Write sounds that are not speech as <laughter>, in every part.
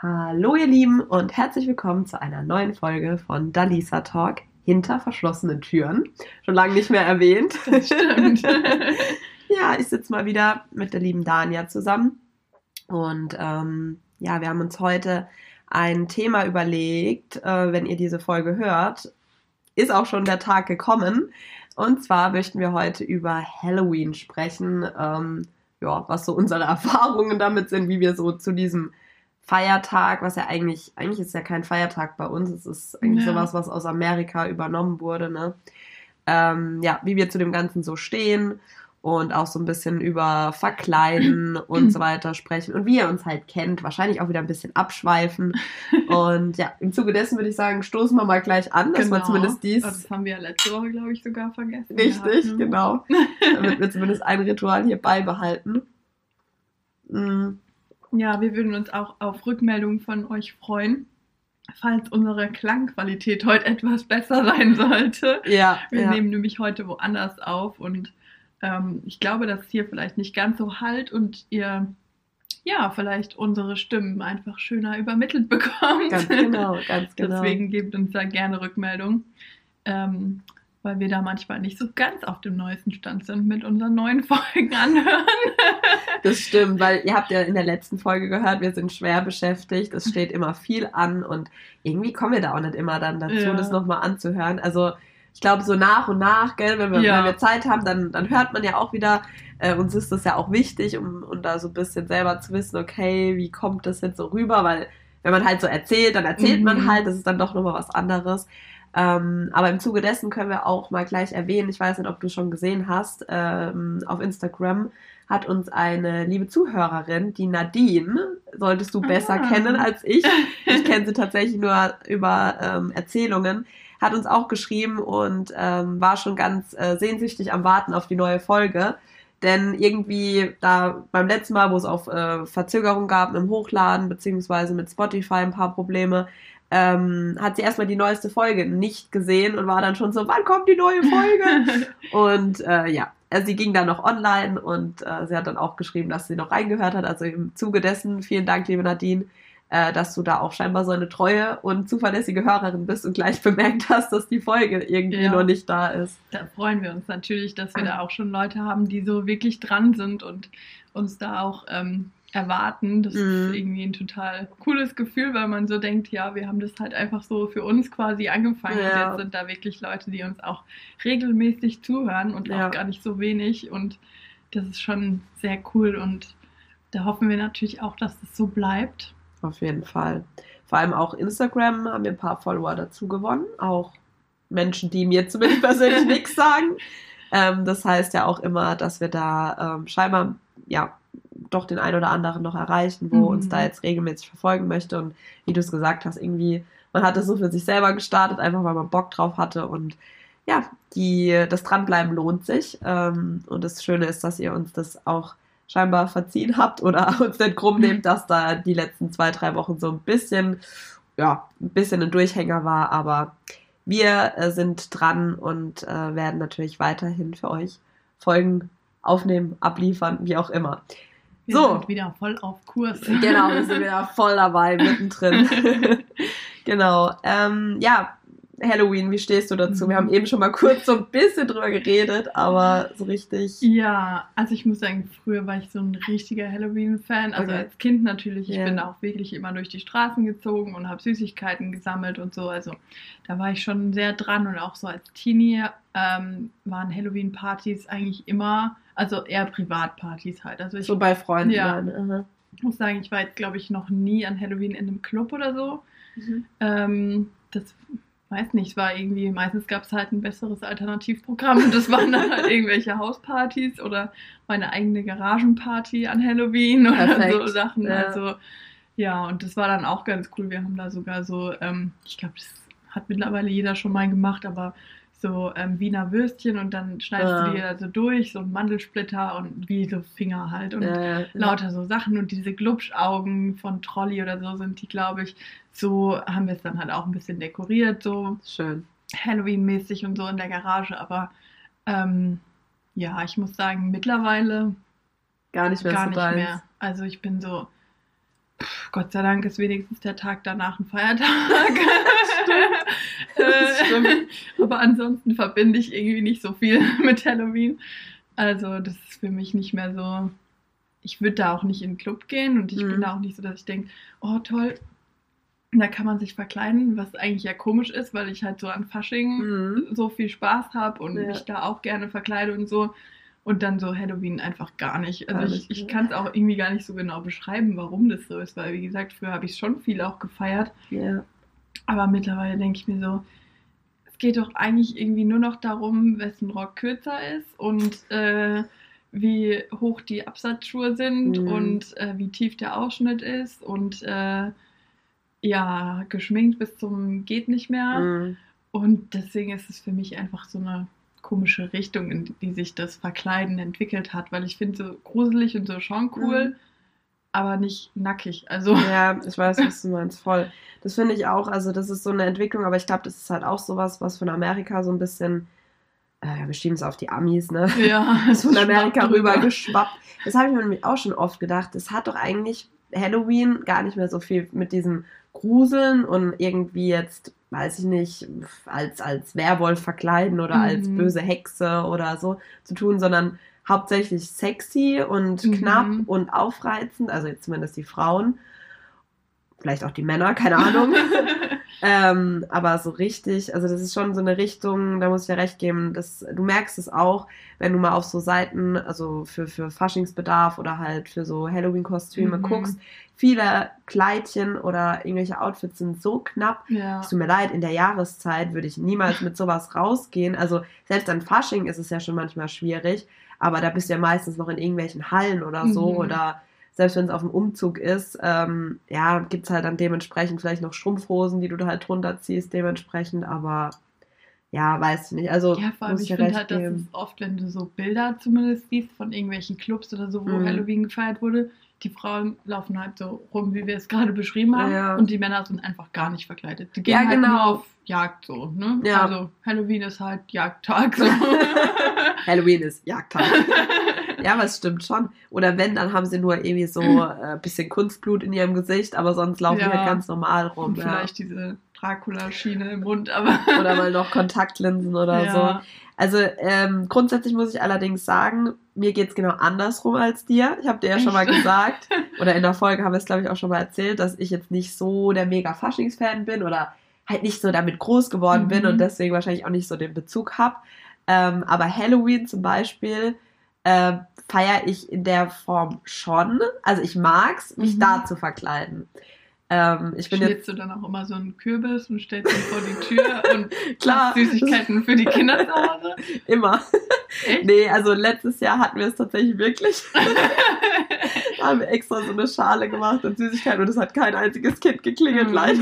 Hallo ihr Lieben und herzlich willkommen zu einer neuen Folge von Dalisa Talk hinter verschlossenen Türen. Schon lange nicht mehr erwähnt. Stimmt. <laughs> ja, ich sitze mal wieder mit der lieben Dania zusammen. Und ähm, ja, wir haben uns heute ein Thema überlegt, äh, wenn ihr diese Folge hört. Ist auch schon der Tag gekommen. Und zwar möchten wir heute über Halloween sprechen. Ähm, ja, was so unsere <laughs> Erfahrungen damit sind, wie wir so zu diesem Feiertag, was ja eigentlich, eigentlich ist ja kein Feiertag bei uns, es ist eigentlich Ja. sowas, was aus Amerika übernommen wurde, ne? Ähm, ja, wie wir zu dem Ganzen so stehen und auch so ein bisschen über Verkleiden <clears throat> und so weiter sprechen und wie ihr uns halt kennt, wahrscheinlich auch wieder ein bisschen abschweifen. <laughs> Und ja, im Zuge dessen würde ich sagen, stoßen wir mal gleich an, dass wir zumindest dies Also Das haben wir ja letzte Woche, glaube ich, sogar vergessen. Richtig, ne? genau. <laughs> Damit wir zumindest ein Ritual hier beibehalten. Mm, Ja, wir würden uns auch auf Rückmeldungen von euch freuen, falls unsere Klangqualität heute etwas besser sein sollte. Ja, Wir ja. nehmen nämlich heute woanders auf und ähm, ich glaube, dass es hier vielleicht nicht ganz so halt und ihr ja vielleicht unsere Stimmen einfach schöner übermittelt <laughs> bekommt. ganz genau, ganz genau. Deswegen gebt uns da gerne Rückmeldung, ähm, weil wir da manchmal nicht so ganz auf dem neuesten Stand sind mit unseren neuen <laughs> Folgen anhören. Das stimmt, weil ihr habt ja in der letzten Folge gehört, wir sind schwer beschäftigt, es steht immer viel an und irgendwie kommen wir da auch nicht immer dann dazu, Ja. das nochmal anzuhören. Also ich glaube, so nach und nach, gell, wenn wir, Ja. wenn wir Zeit haben, dann, dann hört man ja auch wieder, äh, uns ist das ja auch wichtig, um, um da so ein bisschen selber zu wissen, okay, wie kommt das jetzt so rüber, weil wenn man halt so erzählt, dann erzählt man Mhm. halt, das ist dann doch nochmal was anderes. Ähm, aber im Zuge dessen können wir auch mal gleich erwähnen, ich weiß nicht, ob du schon gesehen hast, ähm, auf Instagram hat uns eine liebe Zuhörerin, die Nadine, solltest du besser Ah. kennen als ich. <laughs> Ich kenne sie tatsächlich nur über ähm, Erzählungen, hat uns auch geschrieben und ähm, war schon ganz äh, sehnsüchtig am Warten auf die neue Folge. Denn irgendwie da beim letzten Mal, wo es auf äh, Verzögerung gab im Hochladen, beziehungsweise mit Spotify ein paar Probleme, ähm, hat sie erstmal die neueste Folge nicht gesehen und war dann schon so, wann kommt die neue Folge? <laughs> Und äh, ja, also sie ging dann noch online und äh, sie hat dann auch geschrieben, dass sie noch reingehört hat. Also im Zuge dessen, vielen Dank, liebe Nadine, äh, dass du da auch scheinbar so eine treue und zuverlässige Hörerin bist und gleich <laughs> bemerkt hast, dass die Folge irgendwie Ja. noch nicht da ist. Da freuen wir uns natürlich, dass wir da auch schon Leute haben, die so wirklich dran sind und uns da auch ähm, erwarten. Das Mhm. ist irgendwie ein total cooles Gefühl, weil man so denkt, ja, wir haben das halt einfach so für uns quasi angefangen Ja. und jetzt sind da wirklich Leute, die uns auch regelmäßig zuhören und Ja. auch gar nicht so wenig und das ist schon sehr cool und da hoffen wir natürlich auch, dass das so bleibt. Auf jeden Fall. Vor allem auch Instagram haben wir ein paar Follower dazu gewonnen. Auch Menschen, die mir <laughs> zumindest persönlich nichts sagen. Ähm, das heißt ja auch immer, dass wir da ähm, scheinbar ja doch den einen oder anderen noch erreichen, wo Mhm. uns da jetzt regelmäßig verfolgen möchte. Und wie du es gesagt hast, irgendwie, man hat es so für sich selber gestartet, einfach weil man Bock drauf hatte. Und ja, die, das Dranbleiben lohnt sich. Ähm, und das Schöne ist, dass ihr uns das auch scheinbar verziehen habt oder <laughs> uns nicht krumm nehmt, dass da die letzten zwei, drei Wochen so ein bisschen, ja, ein bisschen ein Durchhänger war, aber wir äh, sind dran und äh, werden natürlich weiterhin für euch Folgen aufnehmen, abliefern, wie auch immer. Wir So. sind wieder voll auf Kurs. Genau, wir sind <laughs> wieder voll dabei, mittendrin. <laughs> genau. Ähm, ja, Halloween, wie stehst du dazu? Wir haben eben schon mal kurz so ein bisschen drüber geredet, aber so richtig. Ja, also ich muss sagen, früher war ich so ein richtiger Halloween-Fan. Also Okay. als Kind natürlich. Ich Ja. bin auch wirklich immer durch die Straßen gezogen und habe Süßigkeiten gesammelt und so. Also da war ich schon sehr dran und auch so als Teenie ähm, waren Halloween-Partys eigentlich immer, also eher Privatpartys halt. Also ich So bei Freunden. Ja. dann, aha. muss sagen, ich war jetzt glaube ich noch nie an Halloween in einem Club oder so. Ähm, das weiß nicht, es war irgendwie, meistens gab es halt ein besseres Alternativprogramm und das waren dann halt <laughs> irgendwelche Hauspartys oder meine eigene Garagenparty an Halloween oder Perfekt, so Sachen. ja. Also ja, und das war dann auch ganz cool. Wir haben da sogar so, ähm, ich glaube, das hat mittlerweile jeder schon mal gemacht, aber so ähm, Wiener Würstchen und dann schneidest Ah. du die da so durch, so ein Mandelsplitter und wie so Finger halt und Ja, ja. lauter so Sachen und diese Glubschaugen von Trolli oder so sind die, glaube ich, so haben wir es dann halt auch ein bisschen dekoriert, so Schön. Halloween-mäßig und so in der Garage, aber ähm, ja, ich muss sagen, mittlerweile Gar nicht mehr gar so nicht mehr. Also ich bin so, Gott sei Dank ist wenigstens der Tag danach ein Feiertag. <laughs> Stimmt. Äh, <laughs> Aber ansonsten verbinde ich irgendwie nicht so viel <laughs> mit Halloween. Also das ist für mich nicht mehr so. Ich würde da auch nicht in den Club gehen und ich Mhm. bin da auch nicht so, dass ich denke, oh toll, da kann man sich verkleiden, was eigentlich ja komisch ist, weil ich halt so an Fasching Mhm. so viel Spaß habe und Ja. mich da auch gerne verkleide und so. Und dann so Halloween einfach gar nicht. Also Gar ich, nicht, ich ne? kann es auch irgendwie gar nicht so genau beschreiben, warum das so ist, weil wie gesagt, früher habe ich schon viel auch gefeiert. Ja. Aber mittlerweile denke ich mir so, es geht doch eigentlich irgendwie nur noch darum, wessen Rock kürzer ist und äh, wie hoch die Absatzschuhe sind Mhm. und äh, wie tief der Ausschnitt ist und äh, ja, geschminkt bis zum geht nicht mehr. Mhm. Und deswegen ist es für mich einfach so eine komische Richtung, in die sich das Verkleiden entwickelt hat, weil ich finde so gruselig und so schon cool, Mhm. Aber nicht nackig. Also Ja, ich weiß, was du meinst, voll. Das finde ich auch, also das ist so eine Entwicklung, aber ich glaube, das ist halt auch sowas, was von Amerika so ein bisschen, äh, wir schieben es auf die Amis, ne? ja, <laughs> ist von Amerika rüber geschwappt. Das habe ich mir nämlich auch schon oft gedacht. Das hat doch eigentlich Halloween gar nicht mehr so viel mit diesem Gruseln und irgendwie jetzt, weiß ich nicht, als, als Werwolf verkleiden oder Mhm. als böse Hexe oder so zu tun, sondern hauptsächlich sexy und Mhm. knapp und aufreizend, also jetzt zumindest die Frauen. Vielleicht auch die Männer, keine Ahnung. <laughs> Ähm, aber so richtig, also das ist schon so eine Richtung, da muss ich dir recht geben, dass, du merkst es auch, wenn du mal auf so Seiten, also für, für Faschingsbedarf oder halt für so Halloween-Kostüme Mhm. guckst, viele Kleidchen oder irgendwelche Outfits sind so knapp. ja. Es tut mir leid, in der Jahreszeit würde ich niemals mit sowas rausgehen. Also selbst an Fasching ist es ja schon manchmal schwierig, aber da bist du ja meistens noch in irgendwelchen Hallen oder so Mhm. oder selbst wenn es auf dem Umzug ist, ähm, ja, gibt es halt dann dementsprechend vielleicht noch Strumpfhosen, die du da halt drunter ziehst, dementsprechend, aber ja, weiß ich nicht. Also Ja, vor allem, ich dir finde halt, dass es geben. oft, wenn du so Bilder zumindest siehst von irgendwelchen Clubs oder so, wo Mhm. Halloween gefeiert wurde, die Frauen laufen halt so rum, wie wir es gerade beschrieben haben, Ja. und die Männer sind einfach gar nicht verkleidet. Die gehen Ja, halt genau. nur auf Jagd so, ne? Ja. Also Halloween ist halt Jagdtag so. <laughs> Halloween ist Jagdtag. <laughs> ja, aber es stimmt schon. Oder wenn, dann haben sie nur irgendwie so ein äh, bisschen Kunstblut in ihrem Gesicht, aber sonst laufen die Ja. halt ganz normal rum. und Ja. vielleicht diese Dracula-Schiene im Mund, aber. <laughs> Oder mal noch Kontaktlinsen oder ja. so. Also ähm, grundsätzlich muss ich allerdings sagen, mir geht's genau andersrum als dir. Ich habe dir ja schon mal gesagt, oder in der Folge haben wir es, glaube ich, auch schon mal erzählt, dass ich jetzt nicht so der mega Faschings-Fan bin oder halt nicht so damit groß geworden bin Mhm. und deswegen wahrscheinlich auch nicht so den Bezug habe. Ähm, aber Halloween zum Beispiel äh, feiere ich in der Form schon. Also ich mag's, mich Mhm. da zu verkleiden. Ähm, ich bin Schnitzt du dann auch immer so einen Kürbis und stellst ihn vor die Tür und <laughs> klar Süßigkeiten für die Kinder zu Hause? <laughs> immer. Echt? Nee, also letztes Jahr hatten wir es tatsächlich wirklich. da <laughs> haben wir extra so eine Schale gemacht und Süßigkeiten und es hat kein einziges Kind geklingelt, Mhm. leider.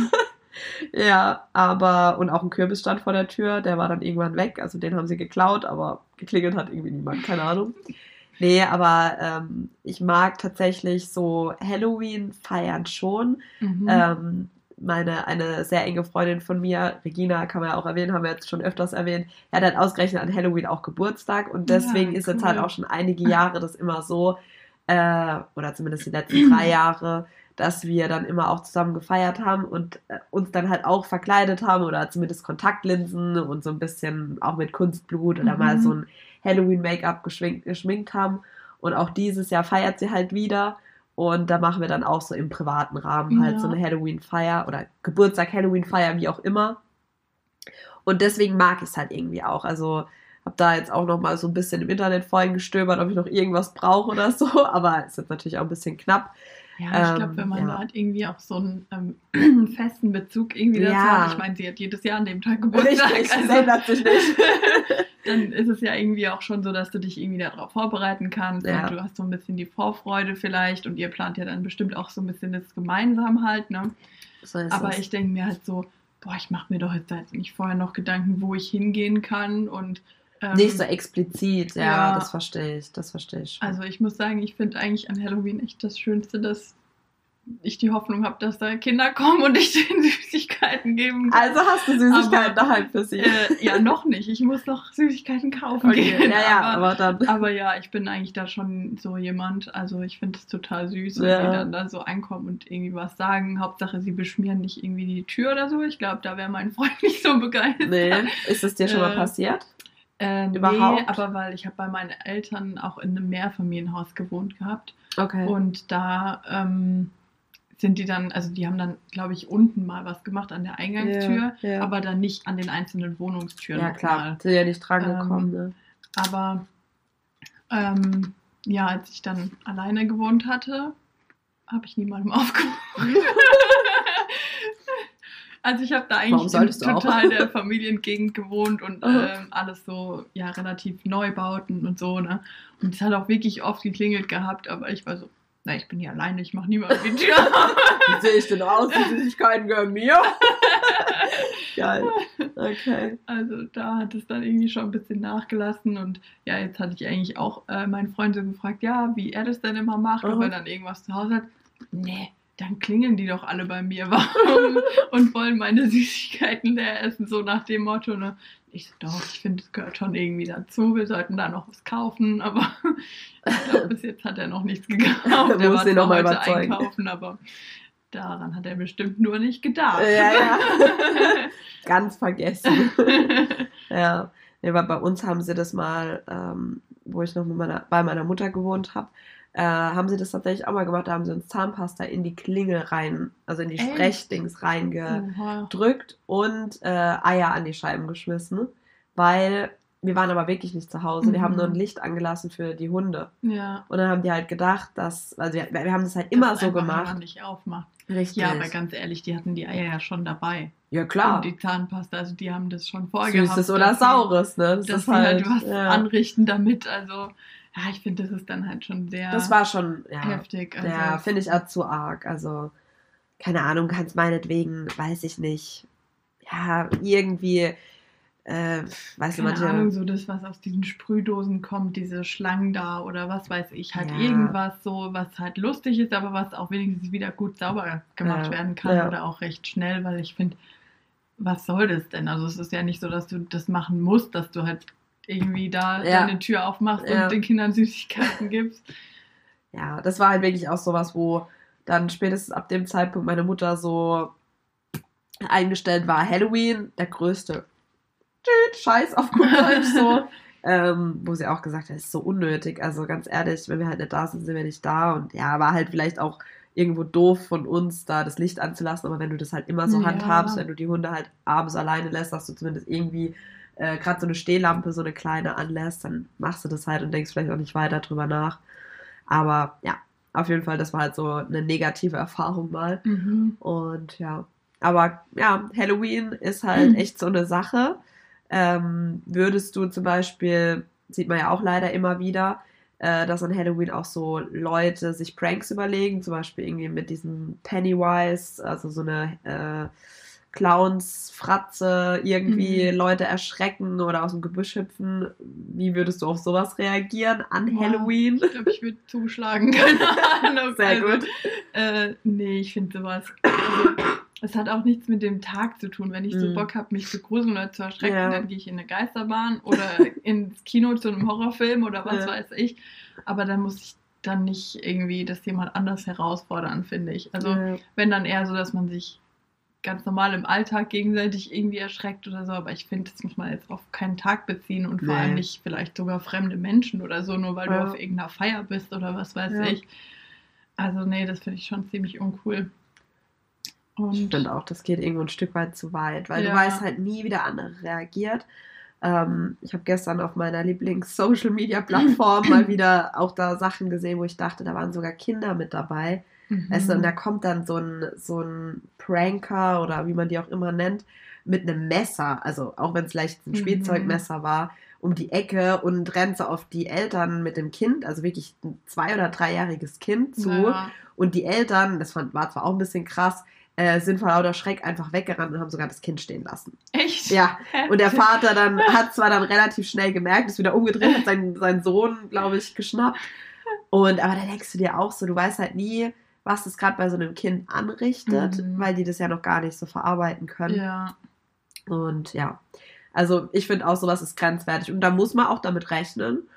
Ja, aber, und auch ein Kürbis stand vor der Tür, der war dann irgendwann weg, also den haben sie geklaut, aber geklingelt hat irgendwie niemand, keine Ahnung. Nee, aber ähm, ich mag tatsächlich so Halloween feiern schon. Mhm. Ähm, meine, eine sehr enge Freundin von mir, Regina, kann man ja auch erwähnen, haben wir jetzt schon öfters erwähnt, die hat halt ausgerechnet an Halloween auch Geburtstag und deswegen Ja, ist jetzt halt auch schon einige Jahre das immer so, äh, oder zumindest die letzten drei <clears throat> Jahre, dass wir dann immer auch zusammen gefeiert haben und äh, uns dann halt auch verkleidet haben oder zumindest Kontaktlinsen und so ein bisschen auch mit Kunstblut oder Mhm. mal so ein Halloween-Make-up geschminkt, geschminkt haben. Und auch dieses Jahr feiert sie halt wieder. Und da machen wir dann auch so im privaten Rahmen halt Ja. so eine Halloween-Feier oder Geburtstag, Halloween-Feier, wie auch immer. Und deswegen mag ich es halt irgendwie auch. Also habe da jetzt auch noch mal so ein bisschen im Internet vorhin gestöbert, ob ich noch irgendwas brauche oder so. <laughs> Aber ist jetzt natürlich auch ein bisschen knapp. Ja, ich Ähm, glaube, wenn man ja. da halt irgendwie auch so einen ähm, <clears throat> festen Bezug irgendwie dazu Ja. hat, ich meine, sie hat jedes Jahr an dem Tag Geburtstag, Richtig, also, ändert sich nicht. <laughs> dann ist es ja irgendwie auch schon so, dass du dich irgendwie darauf vorbereiten kannst Ja. und du hast so ein bisschen die Vorfreude vielleicht und ihr plant ja dann bestimmt auch so ein bisschen das gemeinsam halt, ne? So ist Aber es. ich denke mir halt so, boah, ich mache mir doch jetzt halt nicht vorher noch Gedanken, wo ich hingehen kann und ähm, nicht so explizit, ja, ja. das verstehe ich, das verstehe ich. schon. Also ich muss sagen, ich finde eigentlich an Halloween echt das Schönste, dass ich die Hoffnung habe, dass da Kinder kommen und ich <laughs> denen Süßigkeiten geben kann. Also hast du Süßigkeiten daheim für sie? Äh, ja, noch nicht. Ich muss noch Süßigkeiten kaufen okay. gehen. Ja, ja, aber, aber, dann. Aber ja, ich bin eigentlich da schon so jemand. Also ich finde es total süß, wenn ja. die dann da so einkommen und irgendwie was sagen. Hauptsache, sie beschmieren nicht irgendwie die Tür oder so. Ich glaube, da wäre mein Freund <laughs> nicht so begeistert. Nee. Ist es dir schon mal äh, passiert? Äh, Überhaupt? Nee, aber weil ich habe bei meinen Eltern auch in einem Mehrfamilienhaus gewohnt gehabt. Okay. Und da ähm, sind die dann, also die haben dann, glaube ich, unten mal was gemacht an der Eingangstür, ja, ja. aber dann nicht an den einzelnen Wohnungstüren. Ja, klar, mal. sind ja nicht dran gekommen. Ähm, ne? Aber ähm, ja, als ich dann alleine gewohnt hatte, habe ich niemandem <laughs> aufgehoben. Also ich habe da eigentlich total der <laughs> Familiengegend gewohnt und ähm, alles so, ja, relativ Neubauten und so, ne? Und es hat auch wirklich oft geklingelt gehabt, aber ich war so, na, ich bin hier alleine, ich mache niemand die Tür. <laughs> Wie sehe ich denn aus? Die Süßigkeiten gehören mir. <laughs> Geil. Okay. Also da hat es dann irgendwie schon ein bisschen nachgelassen und ja, jetzt hatte ich eigentlich auch äh, meinen Freund so gefragt, ja, wie er das denn immer macht, ob er dann irgendwas zu Hause hat. Nee, dann klingeln die doch alle bei mir <laughs> warum und wollen meine Süßigkeiten leer essen, so nach dem Motto, ne? Ich so, doch, ich finde, es gehört schon irgendwie dazu. Wir sollten da noch was kaufen, aber <laughs> ich glaube, bis jetzt hat er noch nichts gekauft. <laughs> er war zwar heute überzeugen. einkaufen, aber daran hat er bestimmt nur nicht gedacht. Ja, ja. Ganz vergessen. ja. ja, bei uns haben sie das mal, ähm, wo ich noch meiner, bei meiner Mutter gewohnt habe, äh, haben sie das tatsächlich auch mal gemacht. Da haben sie uns Zahnpasta in die Klinge rein, also in die Echt? Sprechdings reingedrückt und äh, Eier an die Scheiben geschmissen, weil wir waren aber wirklich nicht zu Hause. Mhm. Wir haben nur ein mhm. Licht angelassen für die Hunde. Ja. Und dann haben die halt gedacht, dass, also wir, wir haben das halt immer das so gemacht. Nicht aufmacht. Richtig. Ja, aber ganz ehrlich, die hatten die Eier ja schon dabei. Ja, klar. Und die Zahnpasta, also die haben das schon vorgehabt. Süßes oder Saures, ne? Das dass ist halt, halt was ja. anrichten damit, also ja, ich finde, das ist dann halt schon sehr Das war schon ja, heftig. Also ja, finde ich auch zu arg. Also, keine Ahnung, kannst meinetwegen, weiß ich nicht. Ja, irgendwie, äh, weiß keine manche. Ahnung, so das, was aus diesen Sprühdosen kommt, diese Schlangen da oder was weiß ich, halt ja. irgendwas so, was halt lustig ist, aber was auch wenigstens wieder gut sauber gemacht ja. werden kann ja. oder auch recht schnell, weil ich finde, was soll das denn? Also es ist ja nicht so, dass du das machen musst, dass du halt irgendwie da ja. deine Tür aufmachst ja. und den Kindern Süßigkeiten gibst. Ja, das war halt wirklich auch sowas, wo dann spätestens ab dem Zeitpunkt meine Mutter so eingestellt war, Halloween, der größte Scheiß auf gut Deutsch so. <laughs> ähm, wo sie auch gesagt hat, es ist so unnötig. Also ganz ehrlich, wenn wir halt nicht da sind, sind wir nicht da. Und ja, war halt vielleicht auch irgendwo doof von uns, da das Licht anzulassen. Aber wenn du das halt immer so ja. handhabst, wenn du die Hunde halt abends alleine lässt, dass du zumindest irgendwie äh, gerade so eine Stehlampe, so eine kleine anlässt, dann machst du das halt und denkst vielleicht auch nicht weiter drüber nach. Aber ja, auf jeden Fall, das war halt so eine negative Erfahrung mal. Mhm. Und ja, aber ja, Halloween ist halt mhm. echt so eine Sache. Ähm, würdest du zum Beispiel, sieht man ja auch leider immer wieder, äh, dass an Halloween auch so Leute sich Pranks überlegen, zum Beispiel irgendwie mit diesem Pennywise, also so eine äh, Clowns, Fratze, irgendwie mhm. Leute erschrecken oder aus dem Gebüsch hüpfen. Wie würdest du auf sowas reagieren an ja, Halloween? Ich glaube, ich würde zuschlagen, <laughs> keine Ahnung. Sehr also, gut. Äh, nee, ich finde sowas. Also, es hat auch nichts mit dem Tag zu tun. Wenn ich so mhm. Bock habe, mich zu gruseln oder zu erschrecken, ja. dann gehe ich in eine Geisterbahn oder ins Kino zu einem Horrorfilm oder was ja. weiß ich. Aber dann muss ich dann nicht irgendwie das jemand anders herausfordern, finde ich. Also ja. wenn dann eher so, dass man sich ganz normal im Alltag gegenseitig irgendwie erschreckt oder so, aber ich finde, das muss man jetzt auf keinen Tag beziehen und nee. vor allem nicht vielleicht sogar fremde Menschen oder so, nur weil ja. du auf irgendeiner Feier bist oder was weiß ja. ich. Also nee, das finde ich schon ziemlich uncool. Und ich finde auch, das geht irgendwo ein Stück weit zu weit, weil ja. du weißt halt nie, wie der andere reagiert. Ähm, ich habe gestern auf meiner Lieblings-Social-Media-Plattform <clears throat> mal wieder auch da Sachen gesehen, wo ich dachte, da waren sogar Kinder mit dabei. Mhm. Weißt du, und da kommt dann so ein, so ein Pranker oder wie man die auch immer nennt, mit einem Messer, also auch wenn es vielleicht ein mhm. Spielzeugmesser war, um die Ecke und rennt so auf die Eltern mit dem Kind, also wirklich ein zwei- oder dreijähriges Kind zu. Ja. Und die Eltern, das fand, war zwar auch ein bisschen krass, äh, sind vor lauter Schreck einfach weggerannt und haben sogar das Kind stehen lassen. Echt? Ja. Und der Vater dann hat zwar dann relativ schnell gemerkt, ist wieder umgedreht, hat seinen, seinen Sohn, glaube ich, geschnappt. Und aber da denkst du dir auch so, du weißt halt nie, was es gerade bei so einem Kind anrichtet, Mhm. weil die das ja noch gar nicht so verarbeiten können. Ja. Und ja, also ich finde auch sowas ist grenzwertig. Und da muss man auch damit rechnen,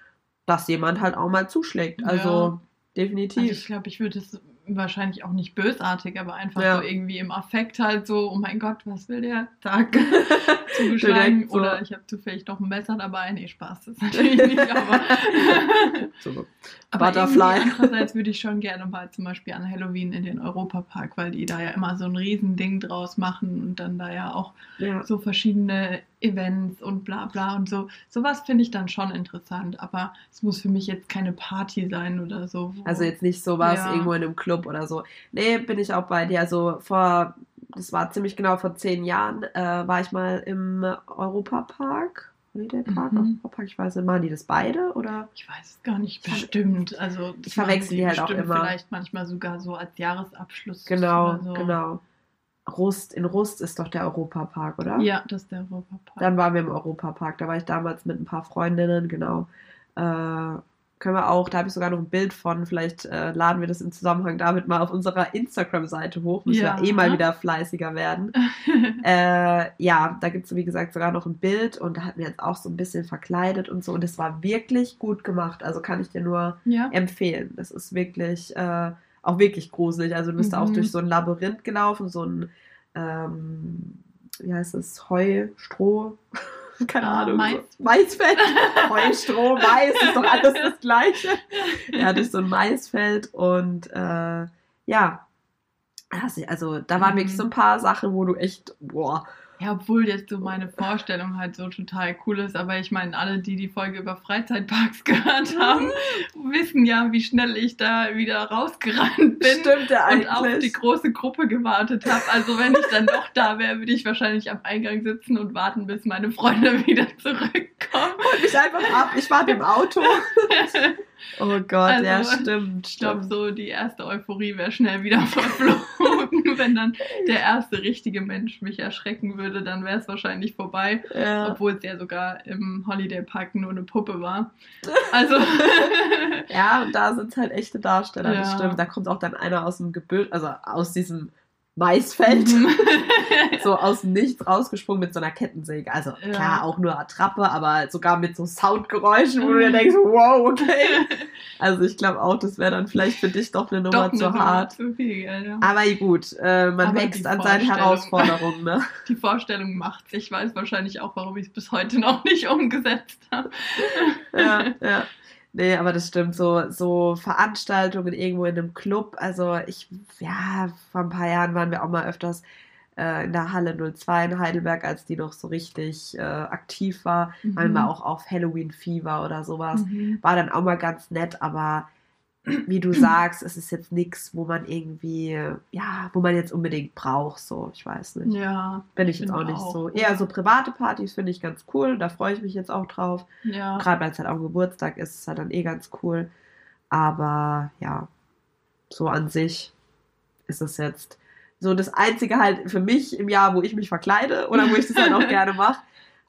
dass jemand halt auch mal zuschlägt. Also Ja. Also definitiv. ich glaube, ich würde es wahrscheinlich auch nicht bösartig, aber einfach Ja. so irgendwie im Affekt halt so, oh mein Gott, was will der? Tag <laughs> zugeschlagen. so- Oder ich habe zufällig noch ein Messer dabei. Nee, Spaß, das ist natürlich nicht, aber. <laughs> so, Aber Butterfly. Andererseits würde ich schon gerne mal zum Beispiel an Halloween in den Europapark, weil die da ja immer so ein Riesending draus machen und dann da ja auch ja. so verschiedene Events und bla bla und so. Sowas finde ich dann schon interessant, aber es muss für mich jetzt keine Party sein oder so. Also jetzt nicht sowas Ja. irgendwo in einem Club oder so. Nee, bin ich auch bei dir. Also vor, das war ziemlich genau vor zehn Jahren, äh, war ich mal im Europapark. Holiday Park, Mhm. Europapark, ich weiß nicht, machen die das beide oder? Ich weiß es gar nicht Ich- bestimmt. Also ich verwechsel die halt auch immer. Vielleicht manchmal sogar so als Jahresabschluss. Genau, so. genau. Rust, in Rust ist doch der Europapark, oder? Ja, das ist der Europapark. Dann waren wir im Europapark. Da war ich damals mit ein paar Freundinnen, genau. Äh, können wir auch, da habe ich sogar noch ein Bild von. Vielleicht äh, laden wir das im Zusammenhang damit mal auf unserer Instagram-Seite hoch. Müssen Ja. wir eh mal wieder fleißiger werden. <laughs> äh, ja, da gibt es, wie gesagt, sogar noch ein Bild und da hatten wir jetzt auch so ein bisschen verkleidet und so. Und es war wirklich gut gemacht. Also kann ich dir nur ja. empfehlen. Das ist wirklich, äh, auch wirklich gruselig. Also du bist da auch Mhm. durch so ein Labyrinth gelaufen, so ein, ähm, wie heißt es, Heu, Stroh, <laughs> keine Ah, Ahnung. Mais. So. Maisfeld, Heu, Stroh, Mais, ist doch alles das <laughs> Gleiche. Ja, durch so ein Maisfeld und äh, ja, also also da waren Mhm. wirklich so ein paar Sachen, wo du echt, boah, Ja, obwohl jetzt so meine Vorstellung halt so total cool ist, aber ich meine, alle, die die Folge über Freizeitparks <laughs> gehört haben, wissen ja, wie schnell ich da wieder rausgerannt bin stimmt ja und auf die große Gruppe gewartet habe. Also wenn ich dann doch da wäre, würde ich wahrscheinlich am Eingang sitzen und warten, bis meine Freunde <laughs> wieder zurückkommen. Holt mich einfach ab, ich warte im Auto. <laughs> Oh Gott, Also, ja, stimmt. Ich glaube, so die erste Euphorie wäre schnell wieder <laughs> verflogen. Wenn dann der erste richtige Mensch mich erschrecken würde, dann wäre es wahrscheinlich vorbei. Ja. Obwohl es ja sogar im Holiday Park nur eine Puppe war. Also, <laughs> Ja, und da sind halt echte Darsteller, das Ja. stimmt. Da kommt auch dann einer aus dem Gebüsch, also aus diesem Maisfeld, <laughs> so aus dem Nichts rausgesprungen mit so einer Kettensäge. Also Ja. klar, auch nur Attrappe, aber sogar mit so Soundgeräuschen, wo du dir denkst, wow, okay. <laughs> Also ich glaube auch, das wäre dann vielleicht für dich doch eine Nummer Doch zu eine Nummer hart. zu viel, ja. Aber gut, äh, man Aber wächst an seinen. Herausforderungen, ne? <laughs> Die Vorstellung macht Ich weiß wahrscheinlich auch, warum ich es bis heute noch nicht umgesetzt habe. ja, ja. Nee, aber das stimmt. So, so Veranstaltungen irgendwo in einem Club. Also ich, ja, vor ein paar Jahren waren wir auch mal öfters äh, in der Halle 02 in Heidelberg, als die noch so richtig äh, aktiv war. Waren wir auch auf Halloween Fever oder sowas. Mhm. War dann auch mal ganz nett, aber wie du sagst, es ist jetzt nichts, wo man irgendwie, ja, wo man jetzt unbedingt braucht. So, ich weiß nicht. Ja, Bin ich jetzt auch nicht auch. so. Eher so private Partys finde ich ganz cool. Da freue ich mich jetzt auch drauf. ja. Gerade weil es halt auch Geburtstag ist, ist halt dann eh ganz cool. Aber ja, so an sich ist es jetzt so das Einzige halt für mich im Jahr, wo ich mich verkleide oder wo ich das halt auch <laughs> gerne mache.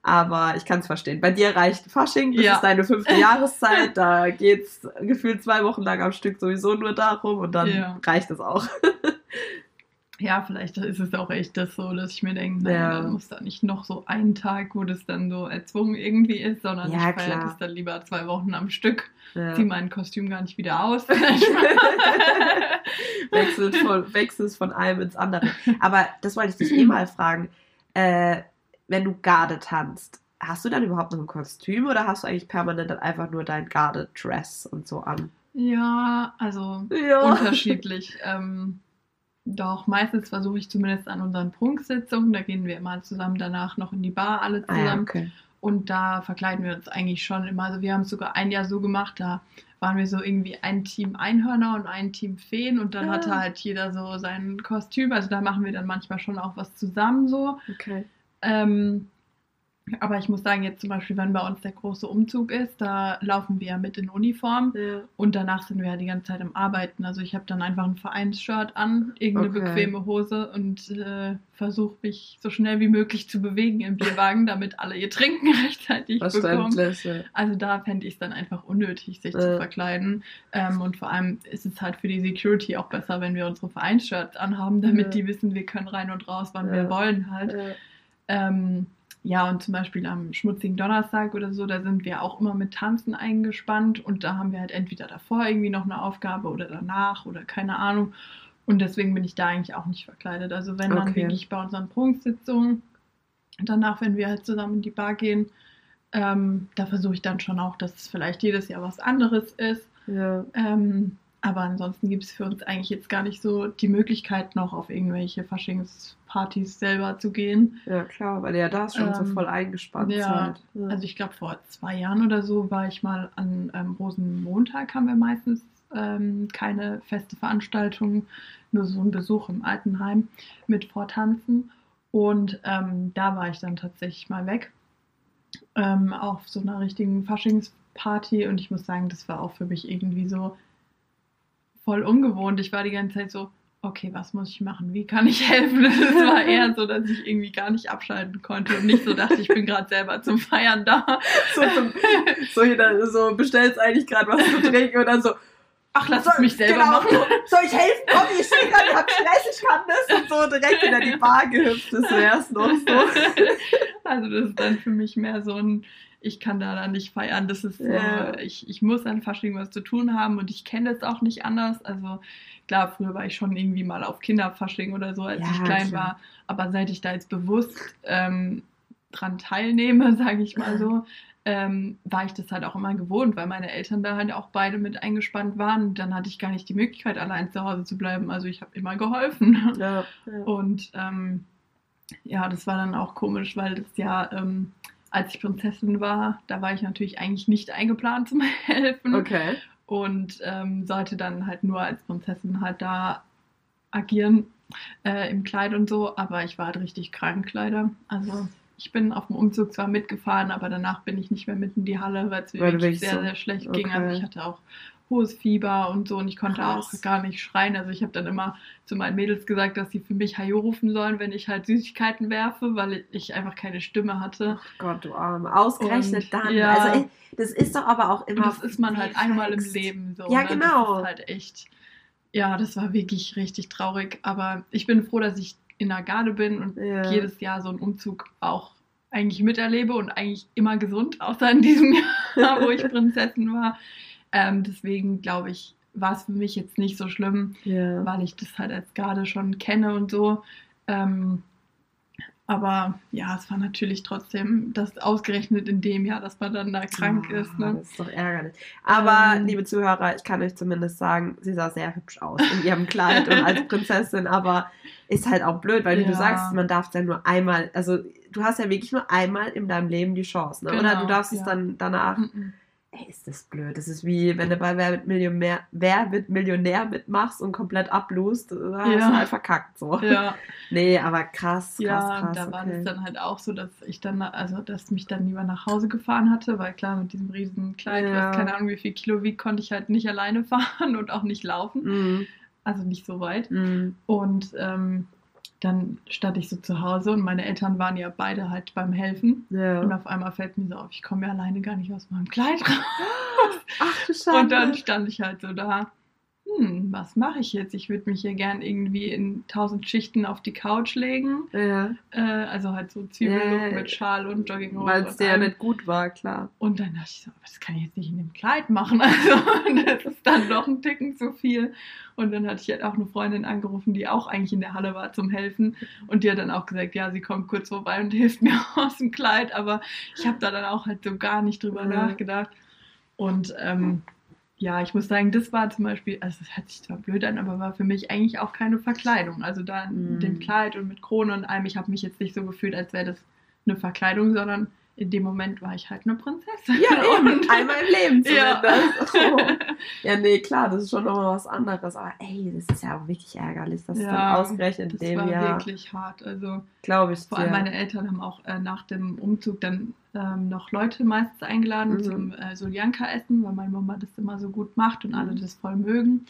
Aber ich kann es verstehen. Bei dir reicht Fasching, das Ja. ist deine fünfte <laughs> Jahreszeit. Da geht's gefühlt zwei Wochen lang am Stück sowieso nur darum und dann Ja. reicht es auch. <laughs> Ja, vielleicht ist es auch echt das so, dass ich mir denke, naja, Ja. dann muss da nicht noch so einen Tag, wo das dann so erzwungen irgendwie ist, sondern Ja, ich feiere das dann lieber zwei Wochen am Stück, Ja. zieh mein Kostüm gar nicht wieder aus. <laughs> wechselt von, wechselst von einem ins andere. Aber das wollte ich dich eh mal fragen. Äh, wenn du Garde tanzt, hast du dann überhaupt noch ein Kostüm oder hast du eigentlich permanent dann einfach nur dein Garde-Dress und so an? ja, also Ja. unterschiedlich. Ähm, doch, meistens versuche ich zumindest an unseren Prunksitzungen, da gehen wir immer zusammen danach noch in die Bar alle Ah, zusammen. ja, okay. Und da verkleiden wir uns eigentlich schon immer. Also wir haben es sogar ein Jahr so gemacht, da waren wir so irgendwie ein Team Einhörner und ein Team Feen und dann Ah. hatte halt jeder so sein Kostüm. Also da machen wir dann manchmal schon auch was zusammen so. okay. Ähm, Aber ich muss sagen, jetzt zum Beispiel, wenn bei uns der große Umzug ist, da laufen wir ja mit in Uniform Ja. und danach sind wir ja die ganze Zeit am Arbeiten. Also ich habe dann einfach ein Vereinsshirt an, irgendeine Okay. bequeme Hose und äh, versuche mich so schnell wie möglich zu bewegen im Bierwagen, damit alle ihr Trinken <laughs> rechtzeitig bekommen. Ja. Also da fände ich es dann einfach unnötig, sich Ja. zu verkleiden. Ähm, und vor allem ist es halt für die Security auch besser, wenn wir unsere Vereinsshirts anhaben, damit die wissen, wir können rein und raus, wann wir wollen halt. Ja. Ähm, ja, und zum Beispiel am schmutzigen Donnerstag oder so, da sind wir auch immer mit Tanzen eingespannt und da haben wir halt entweder davor irgendwie noch eine Aufgabe oder danach oder keine Ahnung. Und deswegen bin ich da eigentlich auch nicht verkleidet. Also wenn dann Okay. wirklich bei unseren Prunksitzungen, danach, wenn wir halt zusammen in die Bar gehen, ähm, da versuche ich dann schon auch, dass es vielleicht jedes Jahr was anderes ist. Ja. Ähm, aber ansonsten gibt es für uns eigentlich jetzt gar nicht so die Möglichkeit, noch auf irgendwelche Faschingspartys selber zu gehen. ja, klar, weil ja da schon so Ähm, voll eingespannt ja. Ja. Also ich glaube, vor zwei Jahren oder so war ich mal an ähm, Rosenmontag, haben wir meistens ähm, keine feste Veranstaltung, nur so ein Besuch im Altenheim mit Vortanzen. Und ähm, da war ich dann tatsächlich mal weg. Ähm, auf so einer richtigen Faschingsparty. Und ich muss sagen, das war auch für mich irgendwie so voll ungewohnt. Ich war die ganze Zeit so, okay, was muss ich machen? Wie kann ich helfen? <laughs> Es war eher so, dass ich irgendwie gar nicht abschalten konnte und nicht so dachte, ich bin gerade selber zum Feiern da. <laughs> so, zum, so, jeder, so bestellst eigentlich gerade was zu trinken und dann so, Ach, lass es mich selber genau, machen. So, soll ich helfen? Komm, ich stehe gerade, hab Stress, ich kann das. Und so direkt wieder in die <laughs> Bar gehüpft. Das wär's noch so. Also das ist dann für mich mehr so ein, ich kann da dann nicht feiern. Das ist so, Ja. ich, ich muss an Fasching was zu tun haben und ich kenne das auch nicht anders. Also klar, früher war ich schon irgendwie mal auf Kinderfasching oder so, als Ja, ich klein klar. war. Aber seit ich da jetzt bewusst ähm, dran teilnehme, <laughs> sage ich mal so, ähm, war ich das halt auch immer gewohnt, weil meine Eltern da halt auch beide mit eingespannt waren. Und dann hatte ich gar nicht die Möglichkeit, allein zu Hause zu bleiben. Also ich habe immer geholfen. Ja, <laughs> ja. Und ähm, ja, das war dann auch komisch, weil das ja, ähm, als ich Prinzessin war, da war ich natürlich eigentlich nicht eingeplant zum <laughs> Helfen Okay. und ähm, sollte dann halt nur als Prinzessin halt da agieren äh, im Kleid und so, aber ich war halt richtig krank leider. Also ich bin auf dem Umzug zwar mitgefahren, aber danach bin ich nicht mehr mit in die Halle, weil es mir wirklich sehr, so- sehr schlecht ging. okay. Also ich hatte auch hohes Fieber und so und ich konnte Krass. auch gar nicht schreien. Also ich habe dann immer zu meinen Mädels gesagt, dass sie für mich Hajo rufen sollen, wenn ich halt Süßigkeiten werfe, weil ich einfach keine Stimme hatte. Ach Gott, du Arme. Ausgerechnet Und, dann. ja. Also, ey, das ist doch aber auch immer. das ist man halt einmal im. Leben so. Ja, ne? genau. Das ist halt echt. Ja, das war wirklich richtig traurig. Aber ich bin froh, dass ich in der Garde bin und Ja. jedes Jahr so einen Umzug auch eigentlich miterlebe und eigentlich immer gesund, außer in diesem Jahr, <laughs> wo ich Prinzessin war. Ähm, deswegen glaube ich, war es für mich jetzt nicht so schlimm, Ja. weil ich das halt als Garde schon kenne und so. Ähm, aber ja, es war natürlich trotzdem das ausgerechnet in dem Jahr, dass man dann da krank Ah, ist. Ne? Das ist doch ärgerlich. Aber, Ähm. liebe Zuhörer, ich kann euch zumindest sagen, sie sah sehr hübsch aus in ihrem Kleid und als <laughs> Prinzessin, aber ist halt auch blöd, weil wie du Ja. sagst, man darf es ja nur einmal, also du hast ja wirklich nur einmal in deinem Leben die Chance, ne? Oder Genau, du darfst es ja. dann danach, Mhm. Ey, ist das blöd. Das ist wie, wenn du bei Wer wird Millionär, Wer wird Millionär mitmachst und komplett ablust, da hast Ja. du halt verkackt, so. Ja, <laughs> Nee, aber krass, krass, ja, krass. da war okay. das dann halt auch so, dass ich dann, also dass mich dann niemand nach Hause gefahren hatte, weil klar, mit diesem riesen Kleid, Ja. keine Ahnung wie viel Kilo wiegt, konnte ich halt nicht alleine <laughs> fahren und auch nicht laufen. Mhm. Also nicht so weit. Mhm. Und ähm, dann stand ich so zu Hause und meine Eltern waren ja beide halt beim Helfen. Ja. Und auf einmal fällt mir so auf, ich komme ja alleine gar nicht aus meinem Kleid raus. <gasps> Ach du Schande. Und dann stand ich halt so da, hm, was mache ich jetzt? Ich würde mich hier gern irgendwie in tausend Schichten auf die Couch legen. ja. Äh, also halt so Zwiebellook Ja. mit Schal und Jogginghose. Weil es allem. nicht gut war, klar. Und dann dachte ich so, aber das kann ich jetzt nicht in dem Kleid machen. <laughs> Also das ist dann doch ein Ticken zu viel. Und dann hatte ich halt auch eine Freundin angerufen, die auch eigentlich in der Halle war zum Helfen. Und die hat dann auch gesagt, ja, sie kommt kurz vorbei und <laughs> hilft mir aus dem Kleid. Aber ich habe da dann auch halt so gar nicht drüber Ja. nachgedacht. Und ähm, ja, ich muss sagen, das war zum Beispiel, also das hört sich zwar blöd an, aber war für mich eigentlich auch keine Verkleidung. Also da in Mhm. dem Kleid und mit Krone und allem, ich habe mich jetzt nicht so gefühlt, als wäre das eine Verkleidung, sondern in dem Moment war ich halt eine Prinzessin. Ja, <laughs> eben. Und- Einmal im Leben <laughs> Ja. Oh. <laughs> Ja, nee, klar, das ist schon nochmal was anderes. Aber ey, das ist ja auch wirklich ärgerlich, dass Ja, dann ausgerechnet Das dem war Jahr, wirklich hart. Also glaube ich, vor allem dir. meine Eltern haben auch äh, nach dem Umzug dann ähm, noch Leute meistens eingeladen Mhm. zum äh, Soljanka-Essen, weil meine Mama das immer so gut macht und alle Mhm. das voll mögen.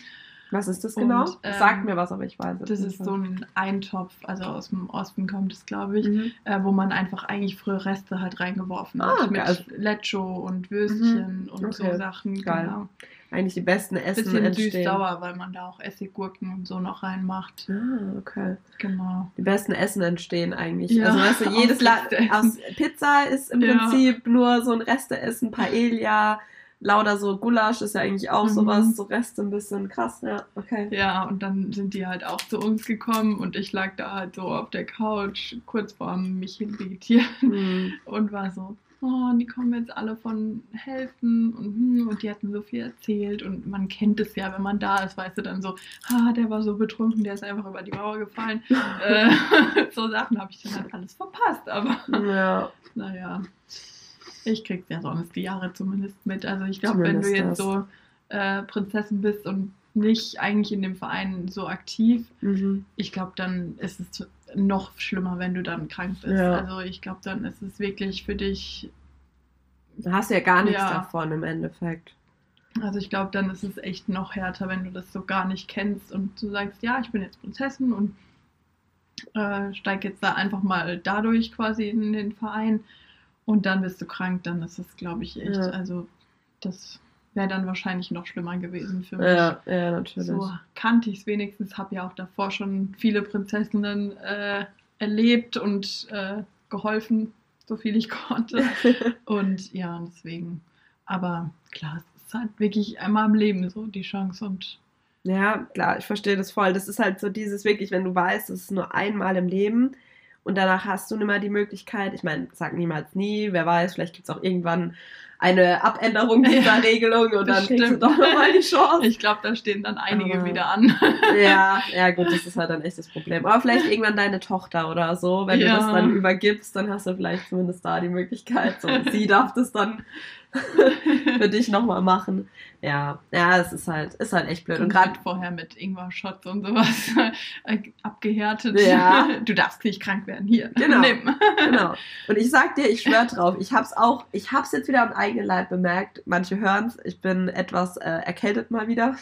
Was ist das Und, genau? ähm, Sagt mir was, aber ich weiß es Das nicht. ist so ein Eintopf, also aus dem Osten kommt es, glaube ich, Mhm. äh, wo man einfach eigentlich frühe Reste halt reingeworfen Ah, hat. Mit geil. Lecho und Würstchen und so Okay. Sachen. Geil. Genau. Eigentlich die besten Essen Bisschen entstehen. süß-sauer, weil man da auch Essiggurken und so noch reinmacht. Ah, okay. Genau. Die besten Essen entstehen eigentlich. Ja, also weißt du, <laughs> jedes Land aus Pizza ist im Ja. Prinzip nur so ein Resteessen, Paella, lauter so Gulasch ist ja eigentlich auch Mhm. sowas, so Reste ein bisschen krass, ja, okay. Ja, und dann sind die halt auch zu uns gekommen und ich lag da halt so auf der Couch, kurz vorm mich hinvegetieren Hm. <laughs> und war so, oh, die kommen jetzt alle von helfen und, hm, und die hatten so viel erzählt und man kennt es ja, wenn man da ist, weißt du dann so, ah, der war so betrunken, der ist einfach über die Mauer gefallen. <laughs> äh, <laughs> so Sachen habe ich dann halt alles verpasst, aber Ja, naja, ich krieg's ja sonst die Jahre zumindest mit. Also ich glaube, wenn du jetzt das. so äh, Prinzessin bist und nicht eigentlich in dem Verein so aktiv, mhm. ich glaube, dann ist es noch schlimmer, wenn du dann krank bist. Ja. Also ich glaube, dann ist es wirklich für dich, da hast du ja gar nichts Ja. davon im Endeffekt. also ich glaube, dann ist es echt noch härter, wenn du das so gar nicht kennst und du sagst, ja, ich bin jetzt Prinzessin und äh, steig jetzt da einfach mal dadurch quasi in den Verein und dann bist du krank, dann ist es, glaube ich, echt, Ja. also das wäre dann wahrscheinlich noch schlimmer gewesen für mich. Ja, ja, natürlich. So kannte ich es wenigstens, habe ja auch davor schon viele Prinzessinnen äh, erlebt und äh, geholfen, so viel ich <laughs> konnte. <laughs> Und ja, deswegen. Aber klar, es ist halt wirklich einmal im Leben so die Chance und Ja, klar, ich verstehe das voll. Das ist halt so dieses wirklich, wenn du weißt, es ist nur einmal im Leben und danach hast du nicht mehr die Möglichkeit, ich meine, sag niemals nie, wer weiß, vielleicht gibt es auch irgendwann eine Abänderung <laughs> dieser Ja, Regelung und dann kriegst du stimmt. doch nochmal die Chance. ich glaube, da stehen dann einige Aber- wieder an. <laughs> Ja, ja, gut, das ist halt dann echt das Problem. Aber vielleicht irgendwann deine Tochter oder so, wenn Ja. du das dann übergibst, dann hast du vielleicht zumindest da die Möglichkeit. So, sie darf das dann <laughs> für dich nochmal machen. Ja, ja, es ist halt, ist halt echt blöd. Und gerade vorher mit Ingwer-Shots und sowas äh, abgehärtet. Ja. <laughs> Du darfst nicht krank werden. Hier, Genau. nimm. Genau. <laughs> Und ich sag dir, ich schwör drauf, ich hab's auch, ich hab's jetzt wieder am eigenen Leib bemerkt. Manche hören's, ich bin etwas äh, erkältet mal wieder.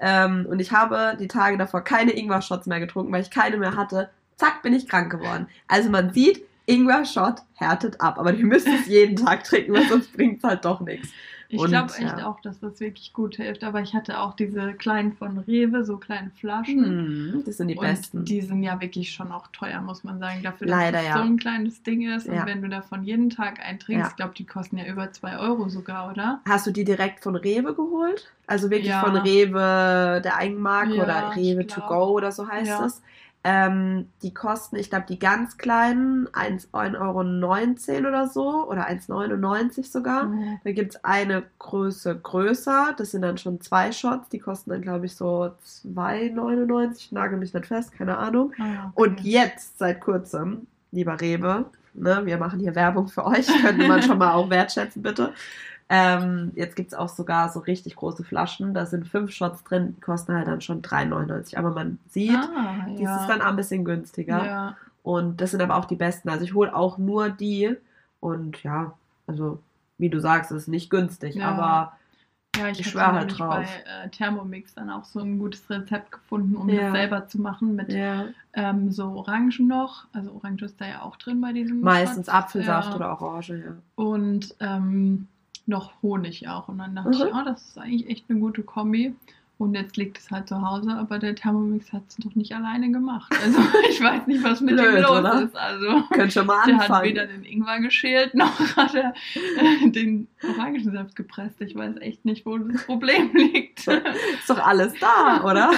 Ähm, und ich habe die Tage davor keine Ingwer-Shots mehr getrunken, weil ich keine mehr hatte. Zack, bin ich krank geworden. Also man sieht, Ingwer-Shot härtet ab. Aber du müsst es jeden Tag trinken, weil sonst bringt's halt doch nichts. Ich glaube echt ja. auch, dass das wirklich gut hilft. Aber ich hatte auch diese kleinen von Rewe, so kleine Flaschen. Hm, das sind die und besten. die sind ja wirklich schon auch teuer, muss man sagen. Dafür, dass Leider, es ja. so ein kleines Ding ist. Ja. Und wenn du davon jeden Tag eintrinkst, Ja. ich glaube, die kosten ja über 2 Euro sogar, oder? Hast du die direkt von Rewe geholt? Also wirklich von Rewe der Eigenmarke oder Rewe to go oder so heißt Ja. Ähm, die kosten, ich glaube, die ganz kleinen 1,19 Euro oder so oder 1,99 sogar. Mhm. Da gibt es eine Größe größer, das sind dann schon zwei Shots, die kosten dann, glaube ich, so 2,99, ich nagel mich nicht fest, keine Ahnung. Ah, okay. Und jetzt, seit kurzem, lieber Rewe, ne, wir machen hier Werbung für euch, könnte man schon mal auch wertschätzen, bitte. Ähm, jetzt gibt es auch sogar so richtig große Flaschen, da sind fünf Shots drin, die kosten halt dann schon 3,99. Aber man sieht, ah, dies ja. ist dann auch ein bisschen günstiger. ja. Und das sind aber auch die besten. Also ich hole auch nur die. Und ja, also wie du sagst, es ist nicht günstig, Ja. aber Ja, ich, Ich habe schwör halt drauf. bei äh, Thermomix dann auch so ein gutes Rezept gefunden, um Ja. das selber zu machen mit ja, ähm, so Orangen noch. Also Orange ist da ja auch drin bei diesem meistens Shots. Apfelsaft oder Orange, ja. Und ähm, noch Honig auch. Und dann dachte Mhm. ich, oh, das ist eigentlich echt eine gute Kombi. Und jetzt liegt es halt zu Hause, aber der Thermomix hat es doch nicht alleine gemacht. <laughs> Also ich weiß nicht, was mit Blöd, ihm los oder? ist. Also Könnt schon mal der hat anfangen. weder den Ingwer geschält, <laughs> noch hat er äh, den Orangensaft gepresst. Ich weiß echt nicht, wo das Problem <laughs> liegt. Ist doch alles da, oder?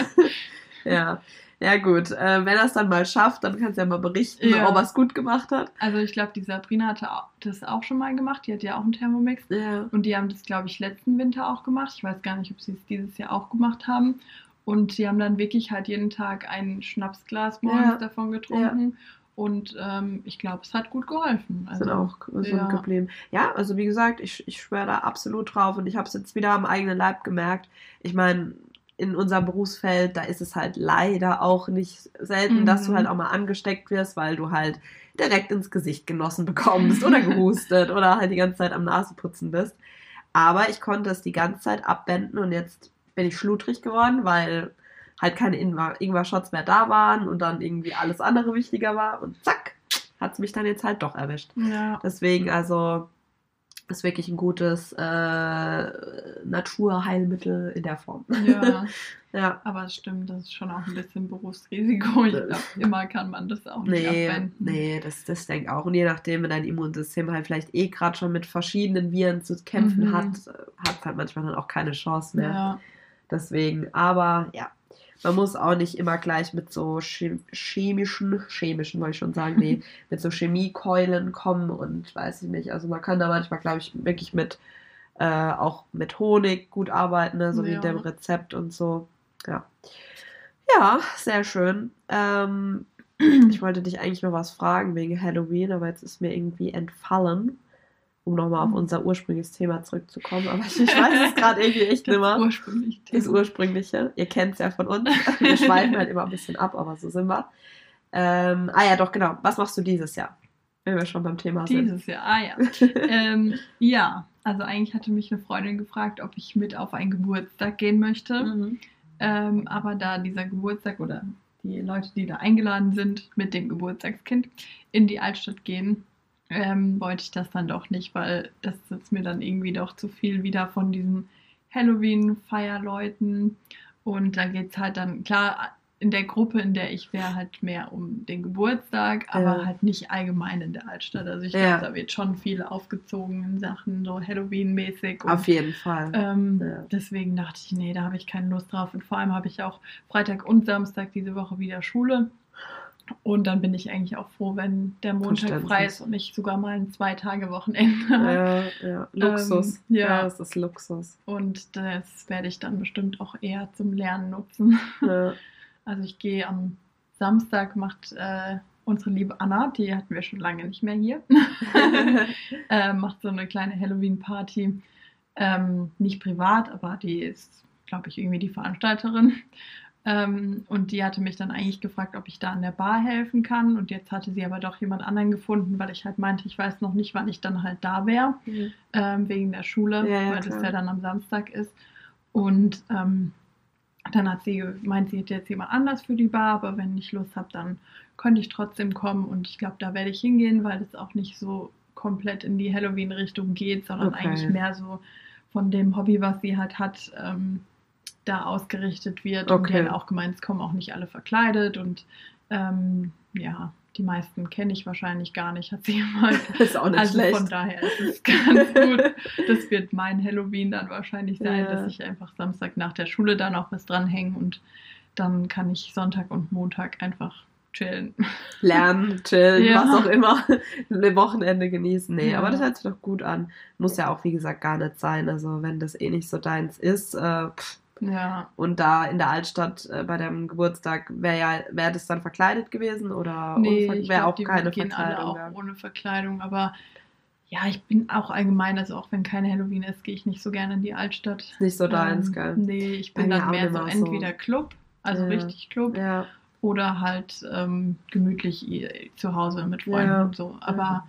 ja. Ja, gut. Äh, wenn er es dann mal schafft, dann kannst du ja mal berichten, Ja. ob er es gut gemacht hat. Also ich glaube, die Sabrina hatte das auch schon mal gemacht. Die hat ja auch einen Thermomix. Ja. Und die haben das, glaube ich, letzten Winter auch gemacht. Ich weiß gar nicht, ob sie es dieses Jahr auch gemacht haben. Und die haben dann wirklich halt jeden Tag ein Schnapsglas morgens Ja. davon getrunken. Und ähm, ich glaube, es hat gut geholfen. Also, sind auch gesund ja. geblieben. Ja, also wie gesagt, ich, ich schwöre da absolut drauf und ich habe es jetzt wieder am eigenen Leib gemerkt. Ich meine, in unserem Berufsfeld, da ist es halt leider auch nicht selten, mhm. dass du mhm. halt auch mal angesteckt wirst, weil du halt direkt ins Gesicht genossen bekommst oder <laughs> gehustet oder halt die ganze Zeit am Nasenputzen bist. Aber ich konnte es die ganze Zeit abwenden und jetzt bin ich schludrig geworden, weil halt keine Ingwer-Shots mehr da waren und dann irgendwie alles andere wichtiger war und zack, hat es mich dann jetzt halt doch erwischt. Ja. Deswegen, also, ist wirklich ein gutes äh, Naturheilmittel in der Form. Ja. <laughs> ja. Aber es stimmt, das ist schon auch ein bisschen Berufsrisiko. Ich glaube, immer kann man das auch nicht nee, abwenden. Nee, das, das denke ich auch. Und je nachdem, wenn dein Immunsystem halt vielleicht eh gerade schon mit verschiedenen Viren zu kämpfen mhm. hat, hat es halt manchmal dann auch keine Chance mehr. Ja. Deswegen, aber ja, man muss auch nicht immer gleich mit so chemischen, chemischen wollte ich schon sagen, nee, <laughs> mit so Chemiekeulen kommen und weiß ich nicht. Also man kann da manchmal, glaube ich, wirklich mit äh, auch mit Honig gut arbeiten, ne? so ja. wie dem Rezept und so. Ja. Ja, sehr schön. Ähm, <clears throat> ich wollte dich eigentlich noch was fragen wegen Halloween, aber jetzt ist mir irgendwie entfallen um nochmal auf mhm. unser ursprüngliches Thema zurückzukommen. Aber ich, ich weiß es gerade irgendwie echt nicht mehr. Ursprüngliche das Ursprüngliche. Ihr kennt es ja von uns. Wir schweifen halt immer ein bisschen ab, aber so sind wir. Ähm, ah ja, doch, genau. Was machst du dieses Jahr? Wenn wir schon beim Thema dieses sind. Dieses Jahr, ah ja. ähm, ja, also eigentlich hatte mich eine Freundin gefragt, ob ich mit auf einen Geburtstag gehen möchte. Mhm. Ähm, aber da dieser Geburtstag oder die Leute, die da eingeladen sind, mit dem Geburtstagskind in die Altstadt gehen, ähm, wollte ich das dann doch nicht, weil das ist mir dann irgendwie doch zu viel wieder von diesen Halloween-Feierleuten. Und da geht es halt dann, klar, in der Gruppe, in der ich wäre, halt mehr um den Geburtstag, aber ja. halt nicht allgemein in der Altstadt. Also ich ja. glaube, da wird schon viel aufgezogen in Sachen so Halloween-mäßig. Auf jeden Fall. Ähm, ja. Deswegen dachte ich, nee, da habe ich keine Lust drauf. Und vor allem habe ich auch Freitag und Samstag diese Woche wieder Schule. Und dann bin ich eigentlich auch froh, wenn der Montag frei ist und ich sogar mal ein Zwei-Tage-Wochenende habe. Ja, ja. <laughs> Luxus. Ähm, ja. ja, das ist Luxus. Und das werde ich dann bestimmt auch eher zum Lernen nutzen. Ja. <laughs> Also ich gehe am Samstag, macht äh, unsere liebe Anna, die hatten wir schon lange nicht mehr hier, <laughs> äh, macht so eine kleine Halloween-Party. Ähm, nicht privat, aber die ist, glaube ich, irgendwie die Veranstalterin. Ähm, und die hatte mich dann eigentlich gefragt, ob ich da an der Bar helfen kann. Und jetzt hatte sie aber doch jemand anderen gefunden, weil ich halt meinte, ich weiß noch nicht, wann ich dann halt da wäre, mhm. ähm, wegen der Schule, ja, ja, weil klar. das ja dann am Samstag ist. Und ähm, dann hat sie gemeint, sie hätte jetzt jemand anders für die Bar, aber wenn ich Lust habe, dann könnte ich trotzdem kommen. Und ich glaube, da werde ich hingehen, weil es auch nicht so komplett in die Halloween-Richtung geht, sondern okay. eigentlich mehr so von dem Hobby, was sie halt hat, ähm, da ausgerichtet wird. Okay. Und auch gemeint, es kommen auch nicht alle verkleidet und ähm, ja, die meisten kenne ich wahrscheinlich gar nicht, hat sie gemeint. <laughs> ist auch nicht also schlecht. von daher ist es ganz <laughs> gut. Das wird mein Halloween dann wahrscheinlich sein, ja. dass ich einfach Samstag nach der Schule dann auch was dranhänge und dann kann ich Sonntag und Montag einfach chillen. Lernen, <laughs> chillen, ja. was auch immer. Ein Wochenende genießen. Nee, ja. aber das hört sich doch gut an. Muss ja auch, wie gesagt, gar nicht sein. Also wenn das eh nicht so deins ist, äh, pff, ja. Und da in der Altstadt äh, bei deinem Geburtstag wäre ja, wäre das dann verkleidet gewesen oder nee, wäre auch keine gehen Verkleidung? Alle auch ohne Verkleidung, aber ja, ich bin auch allgemein, also auch wenn kein Halloween ist, gehe ich nicht so gerne in die Altstadt. Ist nicht so deins, ähm, gell? Nee, ich bin dann mehr so entweder Club, also ja. richtig Club, ja. oder halt ähm, gemütlich zu Hause mit Freunden ja. und so. Aber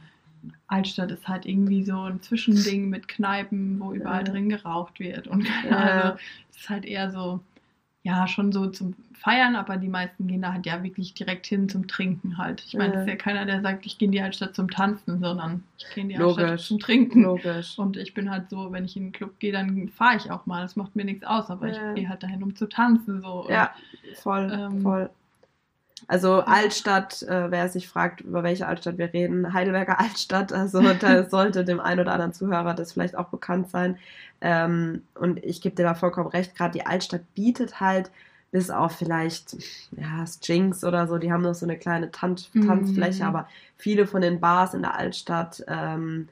Altstadt ist halt irgendwie so ein Zwischending mit Kneipen, wo überall ja. drin geraucht wird. Und <laughs> ja. also, es ist halt eher so, ja, schon so zum Feiern, aber die meisten gehen da halt ja wirklich direkt hin zum Trinken halt. Ich meine, es ist ja keiner, der sagt, ich gehe in die Altstadt zum Tanzen, sondern ich gehe in die Logisch. Altstadt zum Trinken. Logisch. Und ich bin halt so, wenn ich in den Club gehe, dann fahre ich auch mal. Das macht mir nichts aus, aber ja. ich gehe halt dahin, um zu tanzen. So. Ja, voll, ähm, voll. Also Altstadt, äh, wer sich fragt, über welche Altstadt wir reden, Heidelberger <laughs> Altstadt, also da sollte dem einen oder anderen Zuhörer das vielleicht auch bekannt sein. Ähm, und ich gebe dir da vollkommen recht, gerade die Altstadt bietet halt bis auf vielleicht ja, Jinx oder so, die haben noch so eine kleine Tanz Tanzfläche, mhm. aber viele von den Bars in der Altstadt ähm,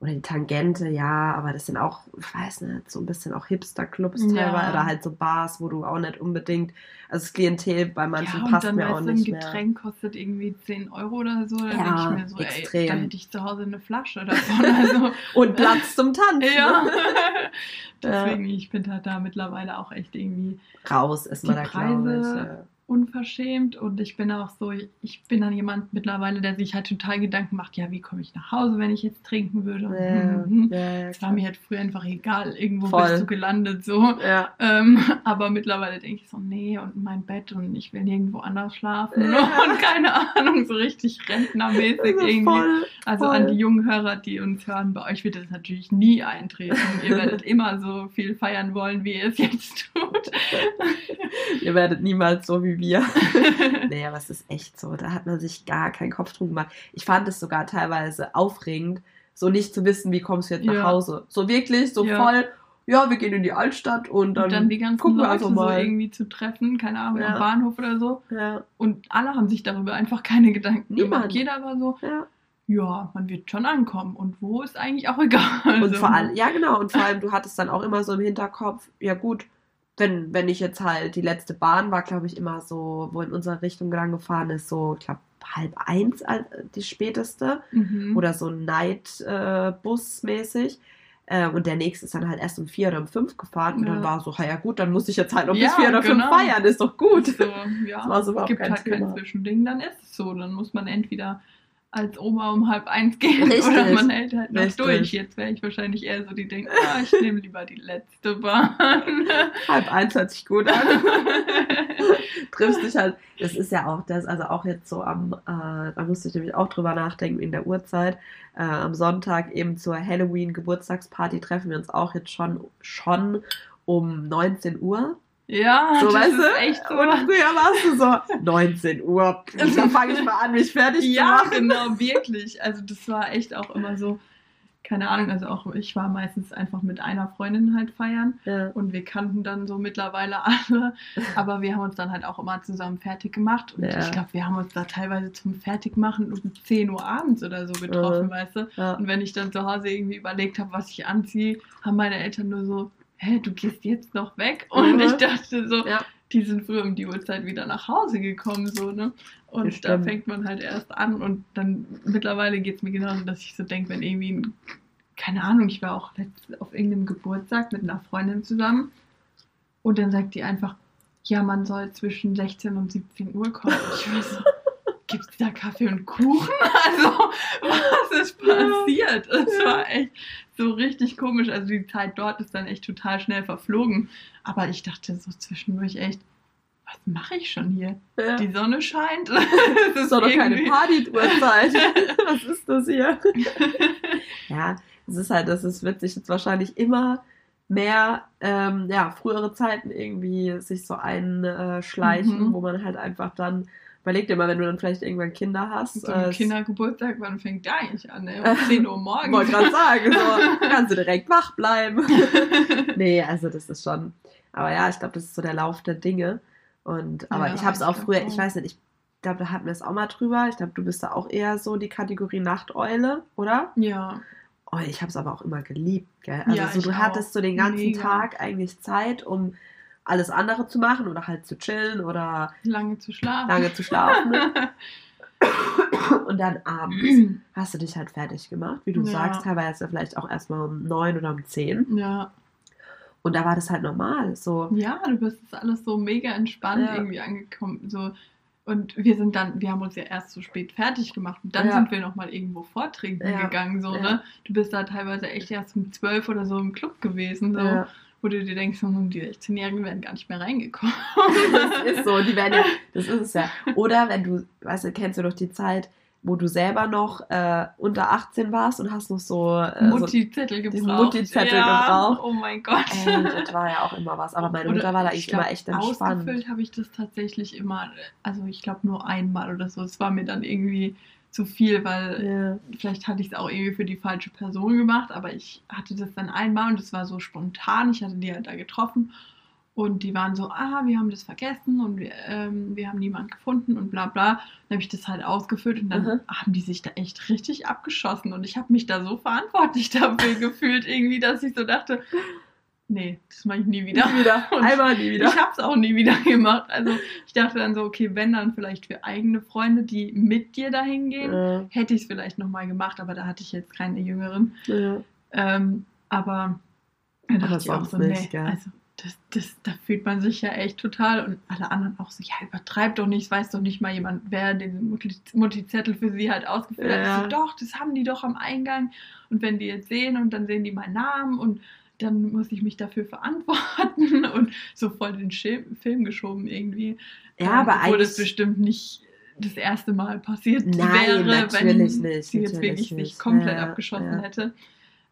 oder die Tangente, ja, aber das sind auch, ich weiß nicht, so ein bisschen auch Hipster-Clubs Ja. teilweise oder halt so Bars, wo du auch nicht unbedingt, also das Klientel bei manchen ja, passt dann mir auch ein nicht mehr. Getränk kostet irgendwie 10 Euro oder so. Da Ja, denke ich mir so, ey, extrem. da hätte ich zu Hause eine Flasche davon. Also, <laughs> Und Platz zum Tanzen. ja. ne? <laughs> Deswegen, ich bin halt da mittlerweile auch echt irgendwie Raus ist mal Die da, glaube ich. Preise- Ja. Unverschämt und ich bin auch so, ich bin dann jemand mittlerweile, der sich halt total Gedanken macht, ja, wie komme ich nach Hause, wenn ich jetzt trinken würde? Und Ja, hm, hm. ja, ja, war mir halt früher einfach egal, irgendwo Voll. bist du gelandet so. ja. Ähm, aber mittlerweile denke ich so, nee, und mein Bett und ich will nirgendwo anders schlafen. <laughs> Und keine Ahnung, so richtig rentnermäßig Also irgendwie. voll, Also voll. an die jungen Hörer, die uns hören, bei euch wird das natürlich nie eintreten. Ihr werdet <laughs> immer so viel feiern wollen, wie ihr es jetzt tut. Ihr werdet niemals so wie wir. <laughs> <laughs> aber es ist echt so. Da hat man sich gar keinen Kopf drum gemacht. Ich fand es sogar teilweise aufregend, so nicht zu wissen, wie kommst du jetzt nach Ja. Hause. So wirklich, so Ja. voll, ja, wir gehen in die Altstadt und dann, und dann die ganzen gucken wir Leute einfach so mal. irgendwie zu treffen, keine Ahnung, Ja. am Bahnhof oder so. ja, Und alle haben sich darüber einfach keine Gedanken Niemand. gemacht. Jeder war so, ja. ja, man wird schon ankommen. Und wo ist eigentlich auch <laughs> egal. Und So. vor allem, ja genau, und vor allem, du hattest dann auch immer so im Hinterkopf, ja gut, wenn, wenn ich jetzt halt, die letzte Bahn war, glaube ich, immer so, wo in unsere Richtung lang gefahren ist, so, ich glaube, halb eins äh, die späteste. Mhm. oder so Night-Bus mäßig. Äh, und der nächste ist dann halt erst um vier oder um fünf gefahren. Und Ja. dann war so, ja gut, dann muss ich jetzt halt noch Ja, bis vier oder fünf genau. feiern, ist doch gut. So, ja, Das war so es überhaupt gibt kein halt kein Thema. Zwischending, dann ist es so. Dann muss man entweder als Oma um halb eins gehen <laughs> Richtig. oder man hält halt noch Richtig. durch. Jetzt wäre ich wahrscheinlich eher so, die denken, ah, ich nehme lieber die letzte Bahn. <laughs> Halb eins hört sich gut an. <laughs> Triffst dich halt, das ist ja auch das, also auch jetzt so am, äh, da musste ich nämlich auch drüber nachdenken in der Uhrzeit. Äh, am Sonntag eben zur Halloween-Geburtstagsparty treffen wir uns auch jetzt schon, schon um 19 Uhr. Ja, So, das weißt ist du? echt so. Und früher warst du so, 19 Uhr, da fange ich mal an, mich fertig Ja, zu machen. genau, wirklich. Also das war echt auch immer so, keine Ahnung, also auch ich war meistens einfach mit einer Freundin halt feiern Ja. und wir kannten dann so mittlerweile alle, aber wir haben uns dann halt auch immer zusammen fertig gemacht und Ja. ich glaube, wir haben uns da teilweise zum Fertigmachen um 10 Uhr abends oder so getroffen, Mhm. weißt du? Ja. Und wenn ich dann zu Hause irgendwie überlegt habe, was ich anziehe, haben meine Eltern nur so, hä, du gehst jetzt noch weg? Und Mhm. ich dachte so, Ja. die sind früher um die Uhrzeit wieder nach Hause gekommen, so, ne? Und da fängt man halt erst an und dann mittlerweile geht es mir genauso, dass ich so denke, wenn irgendwie, ein, keine Ahnung, ich war auch letztens auf irgendeinem Geburtstag mit einer Freundin zusammen und dann sagt die einfach, ja, man soll zwischen 16 und 17 Uhr kommen. Ich war so, gibt es da Kaffee und Kuchen? <laughs> Also, was ist passiert? Es war echt so richtig komisch. Also die Zeit dort ist dann echt total schnell verflogen. Aber ich dachte so zwischendurch echt, was mache ich schon hier? Ja. Die Sonne scheint. <laughs> Das ist doch keine Party-Uhrzeit. <laughs> Was ist das hier? ja, es ist halt, das ist witzig, jetzt wahrscheinlich immer mehr, ähm, ja, frühere Zeiten irgendwie sich so einschleichen, Mhm. wo man halt einfach dann, überleg dir mal, wenn du dann vielleicht irgendwann Kinder hast. So ein äh, Kindergeburtstag, wann fängt der eigentlich an? Ey? Um 10 Uhr morgens. wollte gerade sagen, so <laughs> kannst du direkt wach bleiben. <laughs> nee, also das ist schon, aber ja, ich glaube, das ist so der Lauf der Dinge. Und, aber Ja, ich habe es auch früher, auch. ich weiß nicht, ich glaube, da hatten wir es auch mal drüber. Ich glaube, du bist da auch eher so die Kategorie Nachteule, oder? ja. Oh, ich habe es aber auch immer geliebt, gell? Also Ja, so, du hattest auch. so den ganzen Mega. Tag eigentlich Zeit, um alles andere zu machen oder halt zu chillen oder Lange zu schlafen. lange zu schlafen. <laughs> Und dann abends <clears throat> hast du dich halt fertig gemacht, wie du Ja. sagst, teilweise vielleicht auch erstmal um neun oder um zehn. ja. Und da war das halt normal. So, Ja, du bist alles so mega entspannt Ja. irgendwie angekommen. So. Und wir sind dann, wir haben uns ja erst so spät fertig gemacht und dann Ja. sind wir nochmal irgendwo vortrinken gegangen. So, ne? Du bist da teilweise echt erst um zwölf oder so im Club gewesen, so, Ja. Wo du dir denkst, hm, die 16-Jährigen werden gar nicht mehr reingekommen. <laughs> das ist so, die werden ja, das ist es ja. Oder wenn du, weißt du, kennst du doch die Zeit, wo du selber noch äh, unter 18 warst und hast noch so, äh, so Mutti-Zettel gebraucht. Mutti-Zettel gebraucht. Oh mein Gott. Ey, das war ja auch immer was. Aber meine Oder Mutter war da ich eigentlich immer echt entspannt. Ausgefüllt habe ich das tatsächlich immer, also ich glaube nur einmal oder so. Es war mir dann irgendwie zu viel, weil Ja. vielleicht hatte ich es auch irgendwie für die falsche Person gemacht, aber ich hatte das dann einmal und es war so spontan. Ich hatte die halt da getroffen Und die waren so, ah, wir haben das vergessen und wir, ähm, wir haben niemanden gefunden und bla bla. Dann habe ich das halt ausgefüllt und dann Mhm. haben die sich da echt richtig abgeschossen. Und ich habe mich da so verantwortlich <laughs> dafür gefühlt, irgendwie, dass ich so dachte, nee, das mache ich nie wieder. Nie wieder. <laughs> Einmal nie wieder. Ich habe es auch nie wieder <laughs> gemacht. Also ich dachte dann so, okay, wenn dann vielleicht für eigene Freunde, die mit dir dahin gehen, Ja, hätte ich es vielleicht nochmal gemacht, aber da hatte ich jetzt keine Jüngeren. ja. Ähm, aber da dachte ich auch so, nicht, nee, also das, das, da fühlt man sich ja echt total und alle anderen auch so, ja, übertreib doch nicht, es weiß doch nicht mal jemand, wer den Mutti- Mutti-Zettel für sie halt ausgefüllt hat. Ja. Ich So, doch, das haben die doch am Eingang und wenn die jetzt sehen und dann sehen die meinen Namen und dann muss ich mich dafür verantworten <laughs> und so voll den Film geschoben irgendwie. Ja, Ähm, aber Obwohl das eigentlich. bestimmt nicht das erste Mal passiert Nein, wäre, wenn nicht, sie jetzt wirklich sich nicht. komplett Ja, abgeschossen ja. hätte.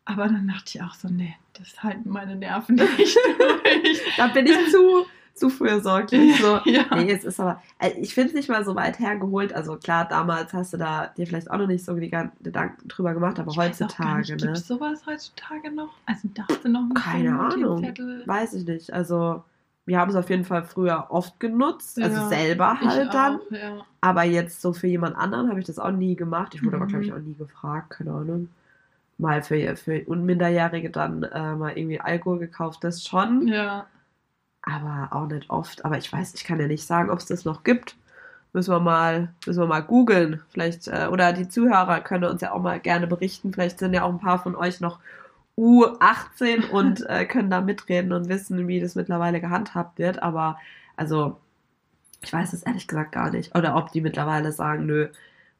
Aber dann dachte ich auch so, nee, das halten meine Nerven <laughs> nicht durch. Da bin ich zu, <laughs> zu fürsorglich. So. <laughs> ja. Nee, es ist aber, äh, ich finde es nicht mal so weit hergeholt. Also klar, damals hast du da dir vielleicht auch noch nicht so die Gedanken drüber gemacht, aber Ich heutzutage, ne? Gibt es sowas heutzutage noch? Also dachte noch Keine Ahnung. Weiß ich nicht. Also, wir haben es auf jeden Fall früher oft genutzt, also Ja, selber Ich halt dann. auch, ja. Aber jetzt so für jemand anderen habe ich das auch nie gemacht. Ich wurde aber, Mhm. glaube ich, auch nie gefragt, keine Ahnung. Mal für, für Unminderjährige dann äh, mal irgendwie Alkohol gekauft, das schon. ja. Aber auch nicht oft. Aber ich weiß, ich kann ja nicht sagen, ob es das noch gibt. Müssen wir mal, müssen wir mal googeln. Vielleicht, äh, oder die Zuhörer können uns ja auch mal gerne berichten. Vielleicht sind ja auch ein paar von euch noch U18 <laughs> und äh, können da mitreden und wissen, wie das mittlerweile gehandhabt wird. Aber also, ich weiß es ehrlich gesagt gar nicht. Oder ob die mittlerweile sagen, nö,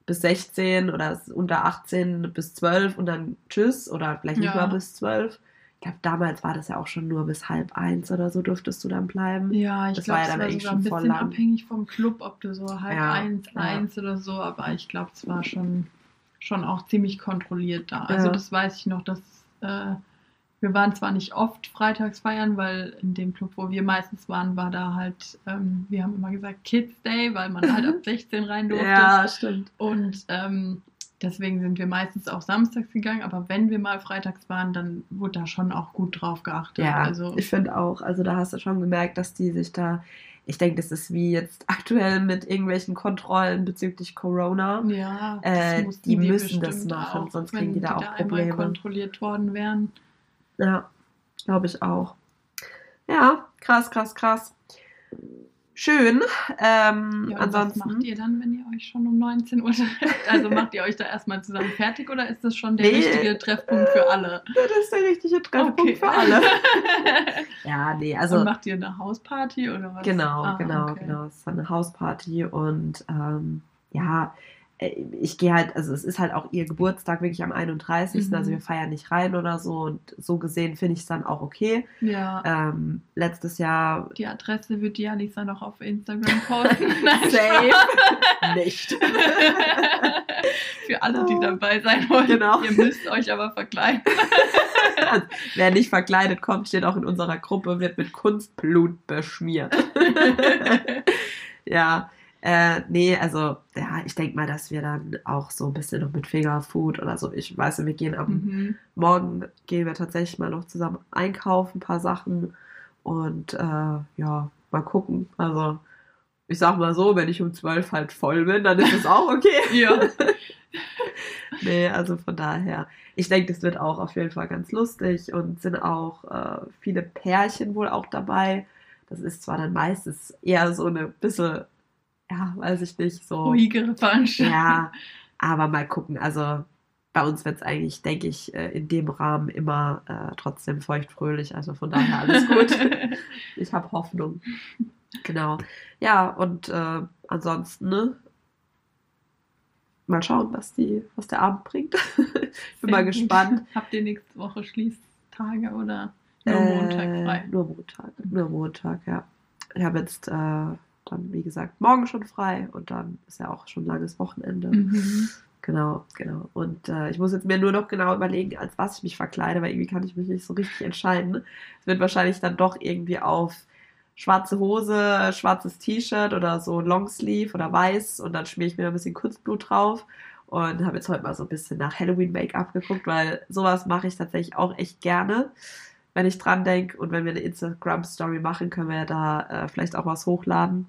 bis 16 oder unter 18 bis 12 und dann tschüss oder vielleicht nicht Ja. mal bis 12. Ich glaube, damals war das ja auch schon nur bis halb eins oder so durftest du dann bleiben. Ja, ich glaube, war ja es dann war sogar ein bisschen abhängig vom Club, ob du so halb Ja, eins, ja. eins oder so, aber ich glaube, es war schon, schon auch ziemlich kontrolliert da. Also das weiß ich noch, dass äh, wir waren zwar nicht oft freitags feiern, weil in dem Club, wo wir meistens waren, war da halt, ähm, wir haben immer gesagt Kids Day, weil man halt ab <laughs> 16 rein durfte. Ja, stimmt. Und ähm, deswegen sind wir meistens auch samstags gegangen, aber wenn wir mal freitags waren, dann wurde da schon auch gut drauf geachtet. Ja, also ich finde auch. Also da hast du schon gemerkt, dass die sich da. Ich denke, das ist wie jetzt <laughs> aktuell mit irgendwelchen Kontrollen bezüglich Corona. Ja, Äh, mussten die müssen das machen, sonst wenn kriegen die da auch einmal Probleme. kontrolliert worden wären. Ja, glaube ich auch. Ja, krass, krass, krass. Schön. Ähm, Ja, und ansonsten. was macht ihr dann, wenn ihr euch schon um 19 Uhr trefft? Also macht ihr euch da erstmal zusammen fertig oder ist das schon der Nee. richtige Treffpunkt für alle? Das ist der richtige Treffpunkt Okay. für alle. <laughs> Ja, nee, also. und macht ihr eine Hausparty oder was? Genau, Ah, genau, okay. genau. Es war eine Hausparty und ähm, ja, ich gehe halt, also es ist halt auch ihr Geburtstag wirklich am 31. Mhm. Also wir feiern nicht rein oder so und so gesehen finde ich es dann auch okay. Ja. Ähm, letztes Jahr Die Adresse wird die Alisa noch auf Instagram posten. <laughs> Nein, Safe. Nicht. <laughs> Für alle, die dabei sein wollen. Genau. Ihr müsst euch aber verkleiden. <laughs> Wer nicht verkleidet kommt, steht auch in unserer Gruppe, wird mit Kunstblut beschmiert. ja, äh, nee, also ja, ich denke mal, dass wir dann auch so ein bisschen noch mit Fingerfood oder so, ich weiß nicht, wir gehen am mhm. Morgen gehen wir tatsächlich mal noch zusammen einkaufen, ein paar Sachen und äh, ja, mal gucken. Also ich sag mal so, wenn ich um 12 halt voll bin, dann ist es <laughs> auch okay. Ja. <laughs> nee, also von daher, ich denke, das wird auch auf jeden Fall ganz lustig und sind auch äh, viele Pärchen wohl auch dabei. Das ist zwar dann meistens eher so eine bisschen, ja, weiß ich nicht, so. Ruhigere Veranstaltung. Ja, aber mal gucken. Also bei uns wird es eigentlich, denke ich, äh, in dem Rahmen immer äh, trotzdem feuchtfröhlich. Also von daher alles gut. <laughs> ich habe Hoffnung. Genau. Ja, und äh, ansonsten, ne? Mal schauen, was, die, was der Abend bringt. ich <laughs> bin mal gespannt. Habt ihr nächste Woche Schließtage oder nur Äh, Montag frei? Nur Montag. Nur Montag, ja. Ich habe jetzt äh, dann, wie gesagt, morgen schon frei und dann ist ja auch schon ein langes Wochenende. Mhm. Genau, genau. Und äh, ich muss jetzt mir nur noch genau überlegen, als was ich mich verkleide, weil irgendwie kann ich mich nicht so richtig entscheiden. Es wird wahrscheinlich dann doch irgendwie auf schwarze Hose, schwarzes T-Shirt oder so Longsleeve oder weiß und dann schmier ich mir noch ein bisschen Kunstblut drauf und habe jetzt heute mal so ein bisschen nach Halloween Make-up geguckt, weil sowas mache ich tatsächlich auch echt gerne. wenn ich dran denke. Und wenn wir eine Instagram-Story machen, können wir da äh, vielleicht auch was hochladen.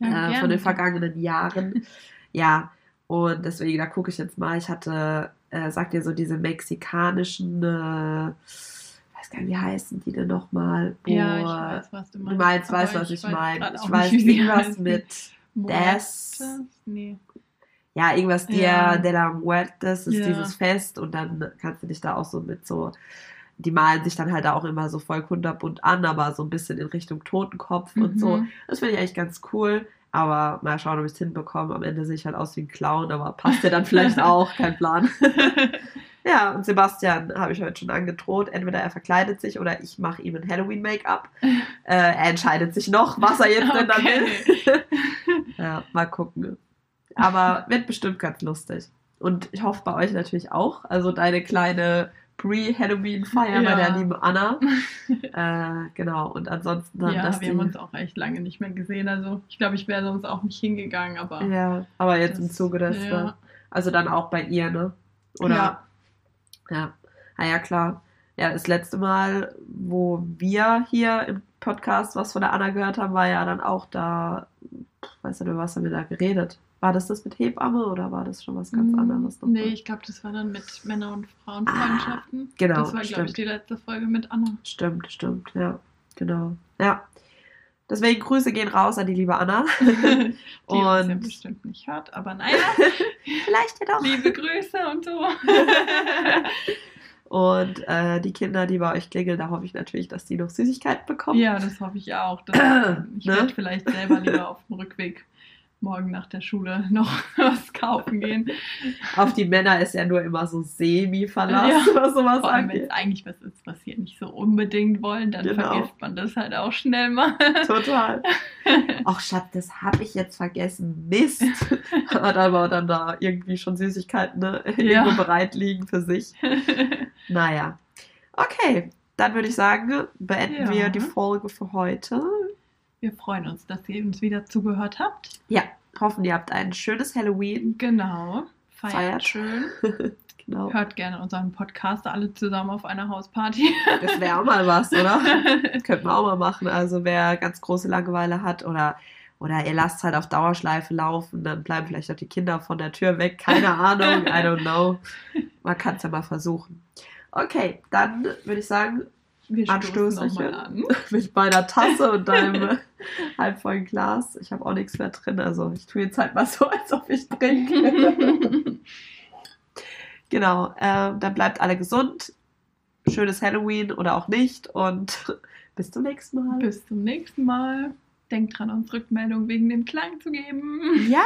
Ja, äh, von den vergangenen Jahren. <laughs> ja, und deswegen, da gucke ich jetzt mal. Ich hatte, äh, sagt ihr so, diese mexikanischen, äh, weiß gar nicht, wie heißen die denn nochmal? Ja, ich weiß, was du meinst. Du meinst, weißt, was ich, ich meine. Ich weiß irgendwas mit Des. Nee. Ja, irgendwas Dia ja. de la Muertes ist ja. dieses Fest und dann kannst du dich da auch so mit so die malen sich dann halt auch immer so voll kunterbunt an, aber so ein bisschen in Richtung Totenkopf mhm. und so. Mhm. Das finde ich eigentlich ganz cool. Aber mal schauen, ob ich es hinbekomme. Am Ende sehe ich halt aus wie ein Clown, aber passt ja dann vielleicht <laughs> auch, kein Plan. <laughs> ja, und Sebastian habe ich heute schon angedroht. Entweder er verkleidet sich oder ich mache ihm ein Halloween-Make-up. <laughs> Äh, er entscheidet sich noch, was er jetzt okay. denn dann will. ja, mal gucken. Aber wird bestimmt ganz lustig. Und ich hoffe bei euch natürlich auch. Also deine kleine Pre-Halloween-Feier ja. bei der lieben Anna. <laughs> äh, genau, und ansonsten dann ja, das. wir haben uns auch echt lange nicht mehr gesehen. Also ich glaube, ich wäre sonst auch nicht hingegangen, aber. Ja, aber jetzt das, im Zuge des. Ja. Also dann auch bei ihr, ne? Oder? Ja. Ja. Ah ja, klar. Ja, das letzte Mal, wo wir hier im Podcast was von der Anna gehört haben, war ja dann auch da, weißt du, was haben wir da geredet? War das das mit Hebamme oder war das schon was ganz hm, anderes? Nee, ich glaube, das war dann mit Männer- und Frauenfreundschaften. Ah, genau. Das war, glaube ich, die letzte Folge mit Anna. Stimmt, stimmt, ja. Genau. Ja. Deswegen Grüße gehen raus an die liebe Anna. <laughs> die und ja bestimmt nicht hört, aber naja. <laughs> Vielleicht ja doch. Liebe Grüße und so. <laughs> und äh, die Kinder, die bei euch klingeln, da hoffe ich natürlich, dass die noch Süßigkeiten bekommen. Ja, das hoffe ich auch. Das, <clears throat> ich ne? werde vielleicht selber lieber auf dem Rückweg morgen nach der Schule <laughs> noch was kaufen gehen. Auf die Männer ist ja nur immer so semi-Verlass, ja, was sowas vor allem, Wenn es eigentlich was ist, was sie nicht so unbedingt wollen, dann genau. vergisst man das halt auch schnell mal. <laughs> Total. Ach Schatz, das habe ich jetzt vergessen. Mist. <laughs> Hat aber dann da irgendwie schon Süßigkeiten ne? ja. irgendwo bereit liegen für sich. Naja. Okay, dann würde ich sagen, beenden ja. wir die Folge für heute. Wir freuen uns, dass ihr uns wieder zugehört habt. Ja, hoffen, ihr habt ein schönes Halloween. Genau. Feiert, Feiert. schön. <laughs> genau. Hört gerne unseren Podcast alle zusammen auf einer Hausparty. <laughs> das wäre auch mal was, oder? <laughs> Könnten wir auch mal machen. Also wer ganz große Langeweile hat oder oder ihr lasst halt auf Dauerschleife laufen, dann bleiben vielleicht auch die Kinder von der Tür weg. Keine Ahnung, I don't know. Man kann es ja mal versuchen. Okay, dann würde ich sagen, wir Anstößchen an. <laughs> mit meiner Tasse und deinem <laughs> halbvollen Glas. Ich habe auch nichts mehr drin, also ich tue jetzt halt mal so, <laughs> als ob ich trinke. genau, äh, dann bleibt alle gesund. Schönes Halloween oder auch nicht und bis zum nächsten Mal. Bis zum nächsten Mal. Denkt dran, uns Rückmeldung wegen dem Klang zu geben. Ja!